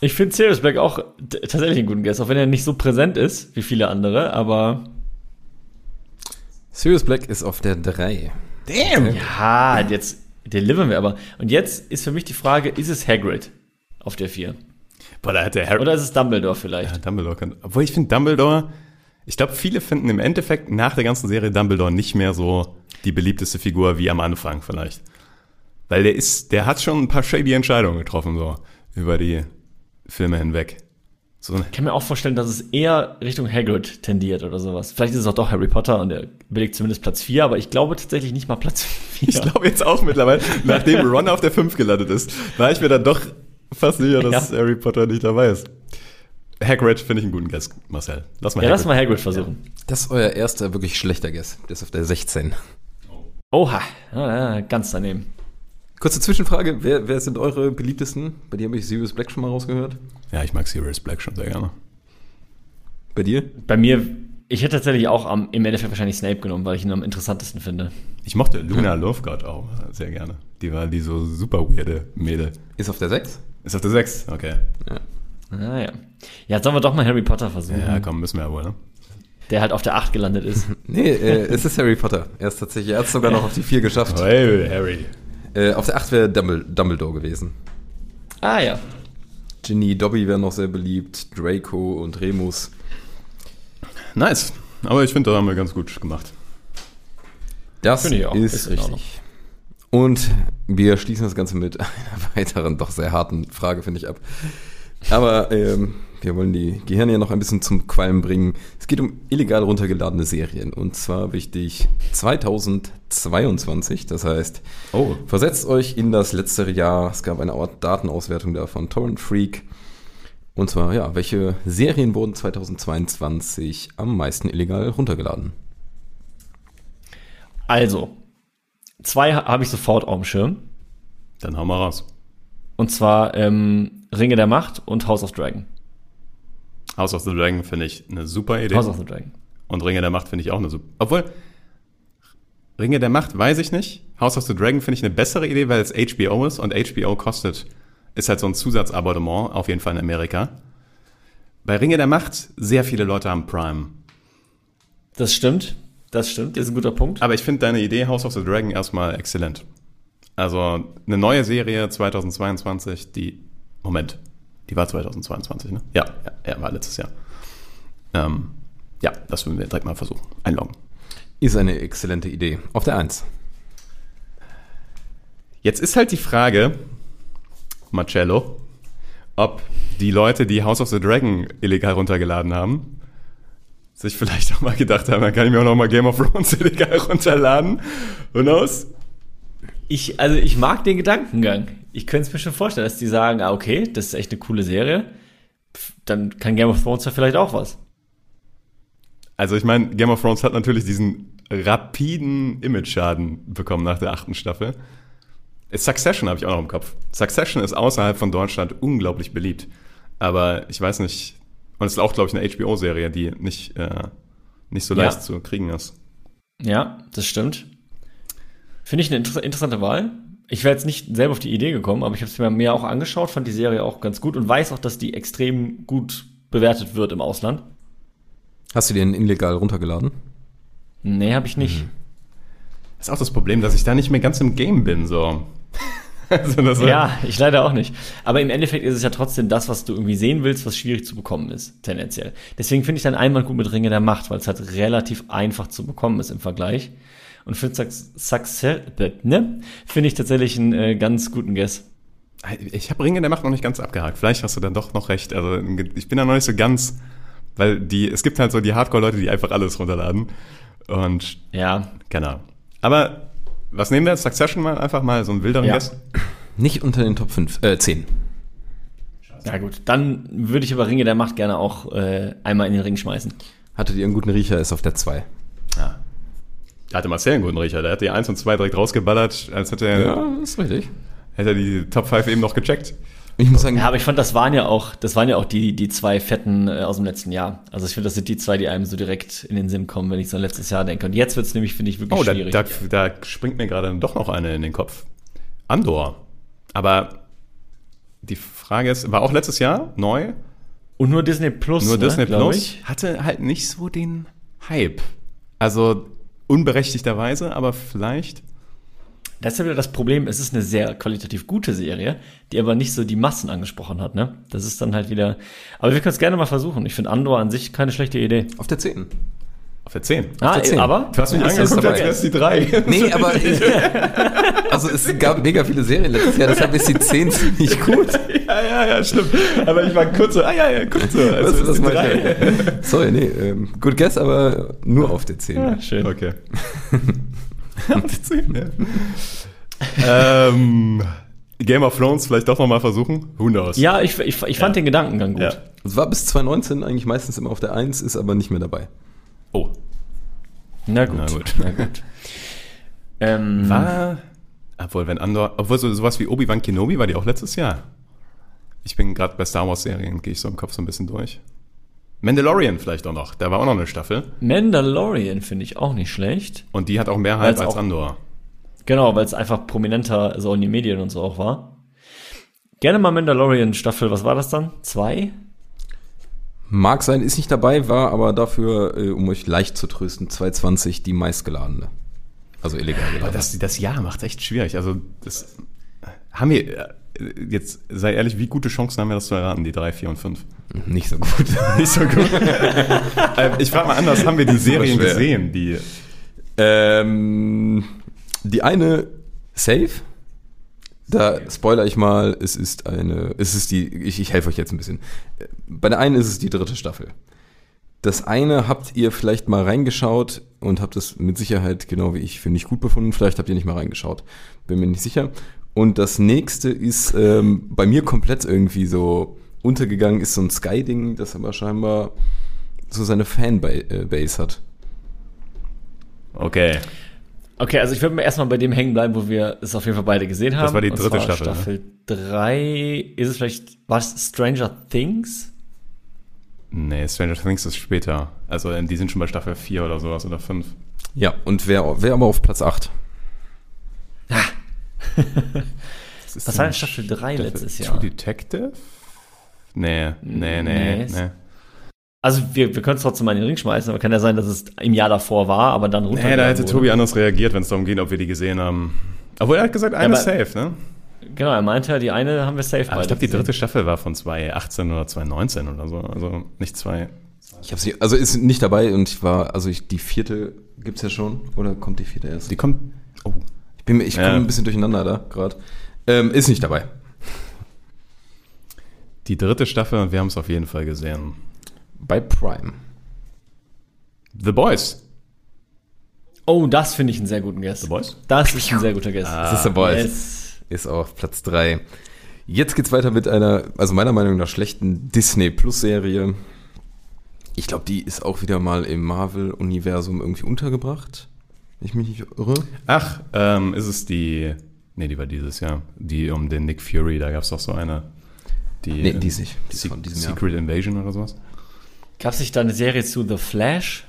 Ich finde Sirius Black auch tatsächlich einen guten Guess, auch wenn er nicht so präsent ist wie viele andere, aber Sirius Black ist auf der 3. Damn! ja, jetzt delivern wir aber. Und jetzt ist für mich die Frage, ist es Hagrid auf der 4? Boah, da hat der Harry. Oder ist es Dumbledore vielleicht? Ja, Dumbledore kann. Obwohl ich finde Dumbledore, ich glaube, viele finden im Endeffekt nach der ganzen Serie Dumbledore nicht mehr so die beliebteste Figur wie am Anfang vielleicht. Weil der ist, der hat schon ein paar shady Entscheidungen getroffen, so über die Filme hinweg. So, Ich kann mir auch vorstellen, dass es eher Richtung Hagrid tendiert oder sowas. Vielleicht ist es auch doch Harry Potter und er belegt zumindest Platz 4, aber ich glaube tatsächlich nicht mal Platz 4. ich glaube jetzt auch mittlerweile, nachdem Ron auf der 5 gelandet ist, war ich mir dann doch fast sicher, dass Ja. Harry Potter nicht dabei ist. Hagrid finde ich einen guten Guess, Marcel. Lass mal Ja, lass mal Hagrid versuchen. Das ist euer erster wirklich schlechter Guess. Der ist auf der 16. Oha, ja, ja, ganz daneben. Kurze Zwischenfrage. Wer, wer sind eure beliebtesten? Bei dir habe ich Sirius Black schon mal rausgehört. Ja, ich mag Sirius Black schon sehr gerne. Bei dir? Bei mir, ich hätte tatsächlich auch am, im Endeffekt wahrscheinlich Snape genommen, weil ich ihn am interessantesten finde. Ich mochte Luna Lovegood auch sehr gerne. Die war die so super weirde Mädel. Ist auf der 6? Ist auf der 6? Okay. Ah ja. Ja, sollen wir doch mal Harry Potter versuchen, Ja, komm, müssen wir ja wohl, ne? der halt auf der 8 gelandet ist. <laughs> Nee, äh, es ist Harry Potter. Er ist tatsächlich, er hat es sogar noch auf die 4 geschafft. Hey, Harry. Äh, auf der 8 wäre Dumbledore, gewesen. ah ja. Ginny, Dobby wären noch sehr beliebt, Draco und Remus. Nice. Aber ich finde, da haben wir ganz gut gemacht. Das Finde ich auch. ist, Ist richtig. Und wir schließen das Ganze mit <laughs> einer weiteren, doch sehr harten Frage, finde ich, ab. Aber ähm, wir wollen die Gehirne ja noch ein bisschen zum Qualm bringen. Es geht um illegal runtergeladene Serien. Und zwar wichtig 2022. Das heißt, Oh. versetzt euch in das letzte Jahr. Es gab eine Art Datenauswertung da von Torrent Freak. Und zwar, ja, welche Serien wurden 2022 am meisten illegal runtergeladen? Also, zwei ha- habe ich sofort auf dem Schirm. Dann hau mal raus. Und zwar ähm, Ringe der Macht und House of Dragon. House of the Dragon finde ich eine super Idee. House of the Dragon. Und Ringe der Macht finde ich auch eine super. Obwohl, Ringe der Macht weiß ich nicht. House of the Dragon finde ich eine bessere Idee, weil es HBO ist und HBO kostet, ist halt so ein Zusatzabonnement, auf jeden Fall in Amerika. Bei Ringe der Macht, sehr viele Leute haben Prime. Das stimmt. Das stimmt. Das ist ein guter Punkt. Aber ich finde deine Idee House of the Dragon erstmal exzellent. Also eine neue Serie 2022, die, Moment, die war 2022, ne? Ja, ja, ja war letztes Jahr. Ähm, ja, das würden wir direkt mal versuchen. Einloggen. Ist eine exzellente Idee. Auf der 1. Jetzt ist halt die Frage, Marcello, ob die Leute, die House of the Dragon illegal runtergeladen haben, sich vielleicht auch mal gedacht haben, dann kann ich mir auch noch mal Game of Thrones <laughs> illegal runterladen. Who knows? Ich, also ich mag den Gedankengang. Ich könnte es mir schon vorstellen, dass die sagen, ah, okay, das ist echt eine coole Serie. Dann kann Game of Thrones ja vielleicht auch was. Also ich meine, Game of Thrones hat natürlich diesen rapiden Image-Schaden bekommen nach der achten Staffel. Succession habe ich auch noch im Kopf. Succession ist außerhalb von Deutschland unglaublich beliebt. Aber ich weiß nicht, und es ist auch, glaube ich, eine HBO-Serie, die nicht, äh, nicht so Ja. leicht zu kriegen ist. Ja, das stimmt. Finde ich eine inter interessante Wahl. Ich wäre jetzt nicht selber auf die Idee gekommen, aber ich habe es mir mehr auch angeschaut, fand die Serie auch ganz gut und weiß auch, dass die extrem gut bewertet wird im Ausland. Hast du den illegal runtergeladen? Nee, habe ich nicht. Das ist auch das Problem, dass ich da nicht mehr ganz im Game bin, so. Also das Ja, ich leider auch nicht. Aber im Endeffekt ist es ja trotzdem das, was du irgendwie sehen willst, was schwierig zu bekommen ist, tendenziell. Deswegen finde ich dann einmal gut mit Ringe der Macht, weil es halt relativ einfach zu bekommen ist im Vergleich. Und für Success, ne, finde ich tatsächlich einen äh, ganz guten Guess. Ich habe Ringe der Macht noch nicht ganz abgehakt. Vielleicht hast du dann doch noch recht. Also ich bin da noch nicht so ganz, weil die, es gibt halt so die Hardcore-Leute, die einfach alles runterladen. Und Ja, keine Ahnung. Aber was nehmen wir? Succession mal einfach mal so einen wilderen Ja. Guess? Nicht unter den Top 5, äh, 10. ja gut. Dann würde ich aber Ringe der Macht gerne auch äh, einmal in den Ring schmeißen. Hattet ihr einen guten Riecher, ist auf der 2. Ja. Da hatte Marcel einen guten Riecher. Der hat die 1 und 2 direkt rausgeballert, als hätte er, Ja, ist richtig. hätte er die Top 5 eben noch gecheckt. Ich muss sagen, Ja, aber ich fand, das waren ja auch, das waren ja auch die, die zwei Fetten äh, aus dem letzten Jahr. Also ich finde, das sind die zwei, die einem so direkt in den Sinn kommen, wenn ich so an letztes Jahr denke. Und jetzt wird es nämlich, finde ich, wirklich Oh, da, schwierig. da, da springt mir gerade doch noch eine in den Kopf. Andor. Aber die Frage ist, war auch letztes Jahr neu? Und nur Disney Plus, Nur ne, Disney Plus ich. hatte halt nicht so den Hype. Also unberechtigterweise, aber vielleicht. Das ist ja wieder das Problem, es ist eine sehr qualitativ gute Serie, die aber nicht so die Massen angesprochen hat, ne? Das ist dann halt wieder. Aber wir können es gerne mal versuchen. Ich finde Andor an sich keine schlechte Idee. auf der 10. Auf der 10. Ah, der 10. aber. Du hast mich Ist angeguckt, das als dabei? wär's die 3. <laughs> Nee, aber <laughs> also es gab mega viele Serien letztes Jahr, deshalb ist die 10 ziemlich gut. <laughs> ja, ja, ja, stimmt. Aber ich war kurz so, ah ja, ja, kurz so. Was, Also ist meinst drei. du? Sorry, nee, ähm, good guess, aber nur auf der 10. Ja, schön. Okay. Auf die 10, ja. ähm, Game of Thrones vielleicht doch nochmal versuchen? Who knows? Ja, ich, ich, ich fand den Gedankengang gut. Ja. Es war bis 2019 eigentlich meistens immer auf der 1, ist aber nicht mehr dabei. Oh. Na gut. Na gut. Na gut. ähm, War, obwohl, wenn Andor, obwohl so, sowas wie Obi-Wan Kenobi war die auch letztes Jahr. Ich bin gerade bei Star Wars Serien, gehe ich so im Kopf so ein bisschen durch. Mandalorian vielleicht auch noch, da war auch noch eine Staffel. Mandalorian finde ich auch nicht schlecht. Und die hat auch mehr Hype als auch- Andor. Genau, weil es einfach prominenter so in den Medien und so auch war. Gerne mal Mandalorian Staffel, was war das dann? Zwei? Mag sein, ist nicht dabei, war aber dafür, äh, um euch leicht zu trösten, 220 die meistgeladene. Also illegal Aber geladen. das, das Jahr macht echt schwierig. Also, das haben wir, äh, jetzt sei ehrlich, wie gute Chancen haben wir das zu erraten, die 3, 4 und 5? Nicht so gut. <laughs> Nicht so gut. <laughs> Ähm, ich frage mal anders, haben wir die Serien gesehen, die, ähm, die eine safe, Da spoiler ich mal, es ist eine, es ist die, ich, ich helfe euch jetzt ein bisschen. Bei der einen ist es die dritte Staffel. Das eine habt ihr vielleicht mal reingeschaut und habt es mit Sicherheit, genau wie ich, für nicht gut befunden. Vielleicht habt ihr nicht mal reingeschaut. Bin mir nicht sicher. Und das nächste ist ähm, bei mir komplett irgendwie so untergegangen, ist so ein Sky-Ding, das aber scheinbar so seine Fanbase hat. Okay. Okay, also ich würde erstmal bei dem hängen bleiben, wo wir es auf jeden Fall beide gesehen haben. war die dritte Staffel, ne? Staffel 3. Ist es vielleicht, was, Stranger Things? Nee, Stranger Things ist später. Also ähm, die sind schon bei Staffel 4 oder sowas oder 5. Ja, und wer, wer aber auf Platz 8? <laughs> Was war denn Staffel 3 letztes Jahr? True Detective? Nee, nee, nee, Nee, nee. Also wir, wir können es trotzdem mal in den Ring schmeißen, aber kann ja sein, dass es im Jahr davor war, aber dann runter. Nee, da hätte Tobi anders reagiert, wenn es darum geht, ob wir die gesehen haben. Obwohl er hat gesagt, eine aber- safe, ne? Genau, er meinte ja, die eine haben wir safe Aber ich glaube, die dritte Staffel war von 2018 oder 2019 oder so. Also nicht zwei. Ich habe sie, also ist nicht dabei und ich war, also ich, die vierte gibt's ja schon oder kommt die vierte erst? Die kommt. Oh. Ich bin, ich komme Ja. ein bisschen durcheinander da gerade. Ähm, ist nicht dabei. Die dritte Staffel und wir haben es auf jeden Fall gesehen. Bei Prime. The Boys. Oh, das finde ich einen sehr guten Guest. The Boys? Das ist ein sehr guter Guest. Das ist The Boys. Yes. Ist auf Platz 3. Jetzt geht's weiter mit einer, also meiner Meinung nach schlechten Disney Plus Serie. Ich glaube, die ist auch wieder mal im Marvel-Universum irgendwie untergebracht. Ich mich nicht irre. Ach, ähm, ist es die. Nee, die war dieses Jahr. Die um den Nick Fury, da gab es doch so eine. Die, Nee, die ist nicht. Die ist Se von diesem Jahr. Secret Invasion oder sowas. Gab es nicht da eine Serie zu The Flash?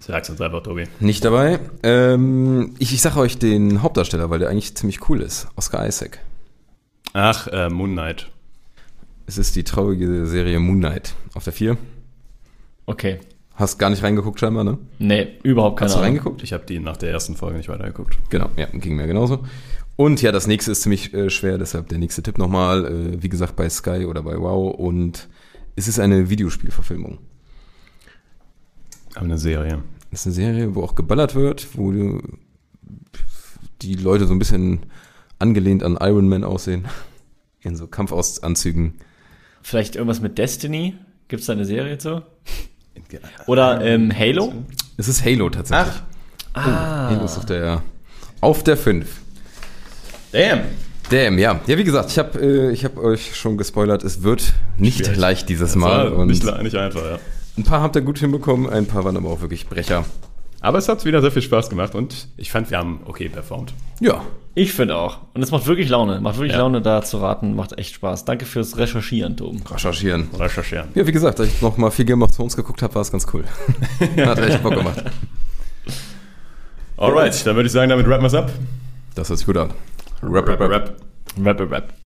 Sag's uns einfach, Tobi. Nicht dabei. Ähm, ich ich sage euch den Hauptdarsteller, weil der eigentlich ziemlich cool ist. Oscar Isaac. Ach, äh, Moon Knight. Es ist die traurige Serie Moon Knight auf der 4. Okay. Hast gar nicht reingeguckt scheinbar, ne? Nee, überhaupt keine Hast du reingeguckt? Ich habe die nach der ersten Folge nicht weitergeguckt. Genau, ja, ging mir genauso. Und ja, das nächste ist ziemlich äh, schwer, deshalb der nächste Tipp nochmal. Äh, wie gesagt, bei Sky oder bei Wow. Und es ist eine Videospielverfilmung. Aber eine Serie. Es ist eine Serie, wo auch geballert wird, wo du, die Leute so ein bisschen angelehnt an Iron Man aussehen. <laughs> In so Kampfanzügen. Vielleicht irgendwas mit Destiny? Gibt es da eine Serie zu? Oder ähm, Halo? Es ist Halo tatsächlich. Ah. Halo ist auf der, auf der 5. Damn! Damn, ja. Ja, wie gesagt, ich habe äh, ich hab euch schon gespoilert, es wird nicht Schwierig. leicht dieses Mal. Und nicht, nicht einfach, ja. ein paar habt ihr gut hinbekommen, ein paar waren aber auch wirklich Brecher. Aber es hat wieder sehr viel Spaß gemacht und ich fand, wir haben okay performt. Ja, Ich finde auch. Und es macht wirklich Laune. Macht wirklich Ja. Laune, da zu raten. Macht echt Spaß. Danke fürs Recherchieren, Tom. recherchieren. Recherchieren. Ja, wie gesagt, als ich noch mal viel Game of Thrones geguckt habe, war es ganz cool. <laughs> Hat echt Bock gemacht. Alright, dann würde ich sagen, damit rappen wir es ab. Das hört sich gut an. Rap, rap, rap. Rap, rap.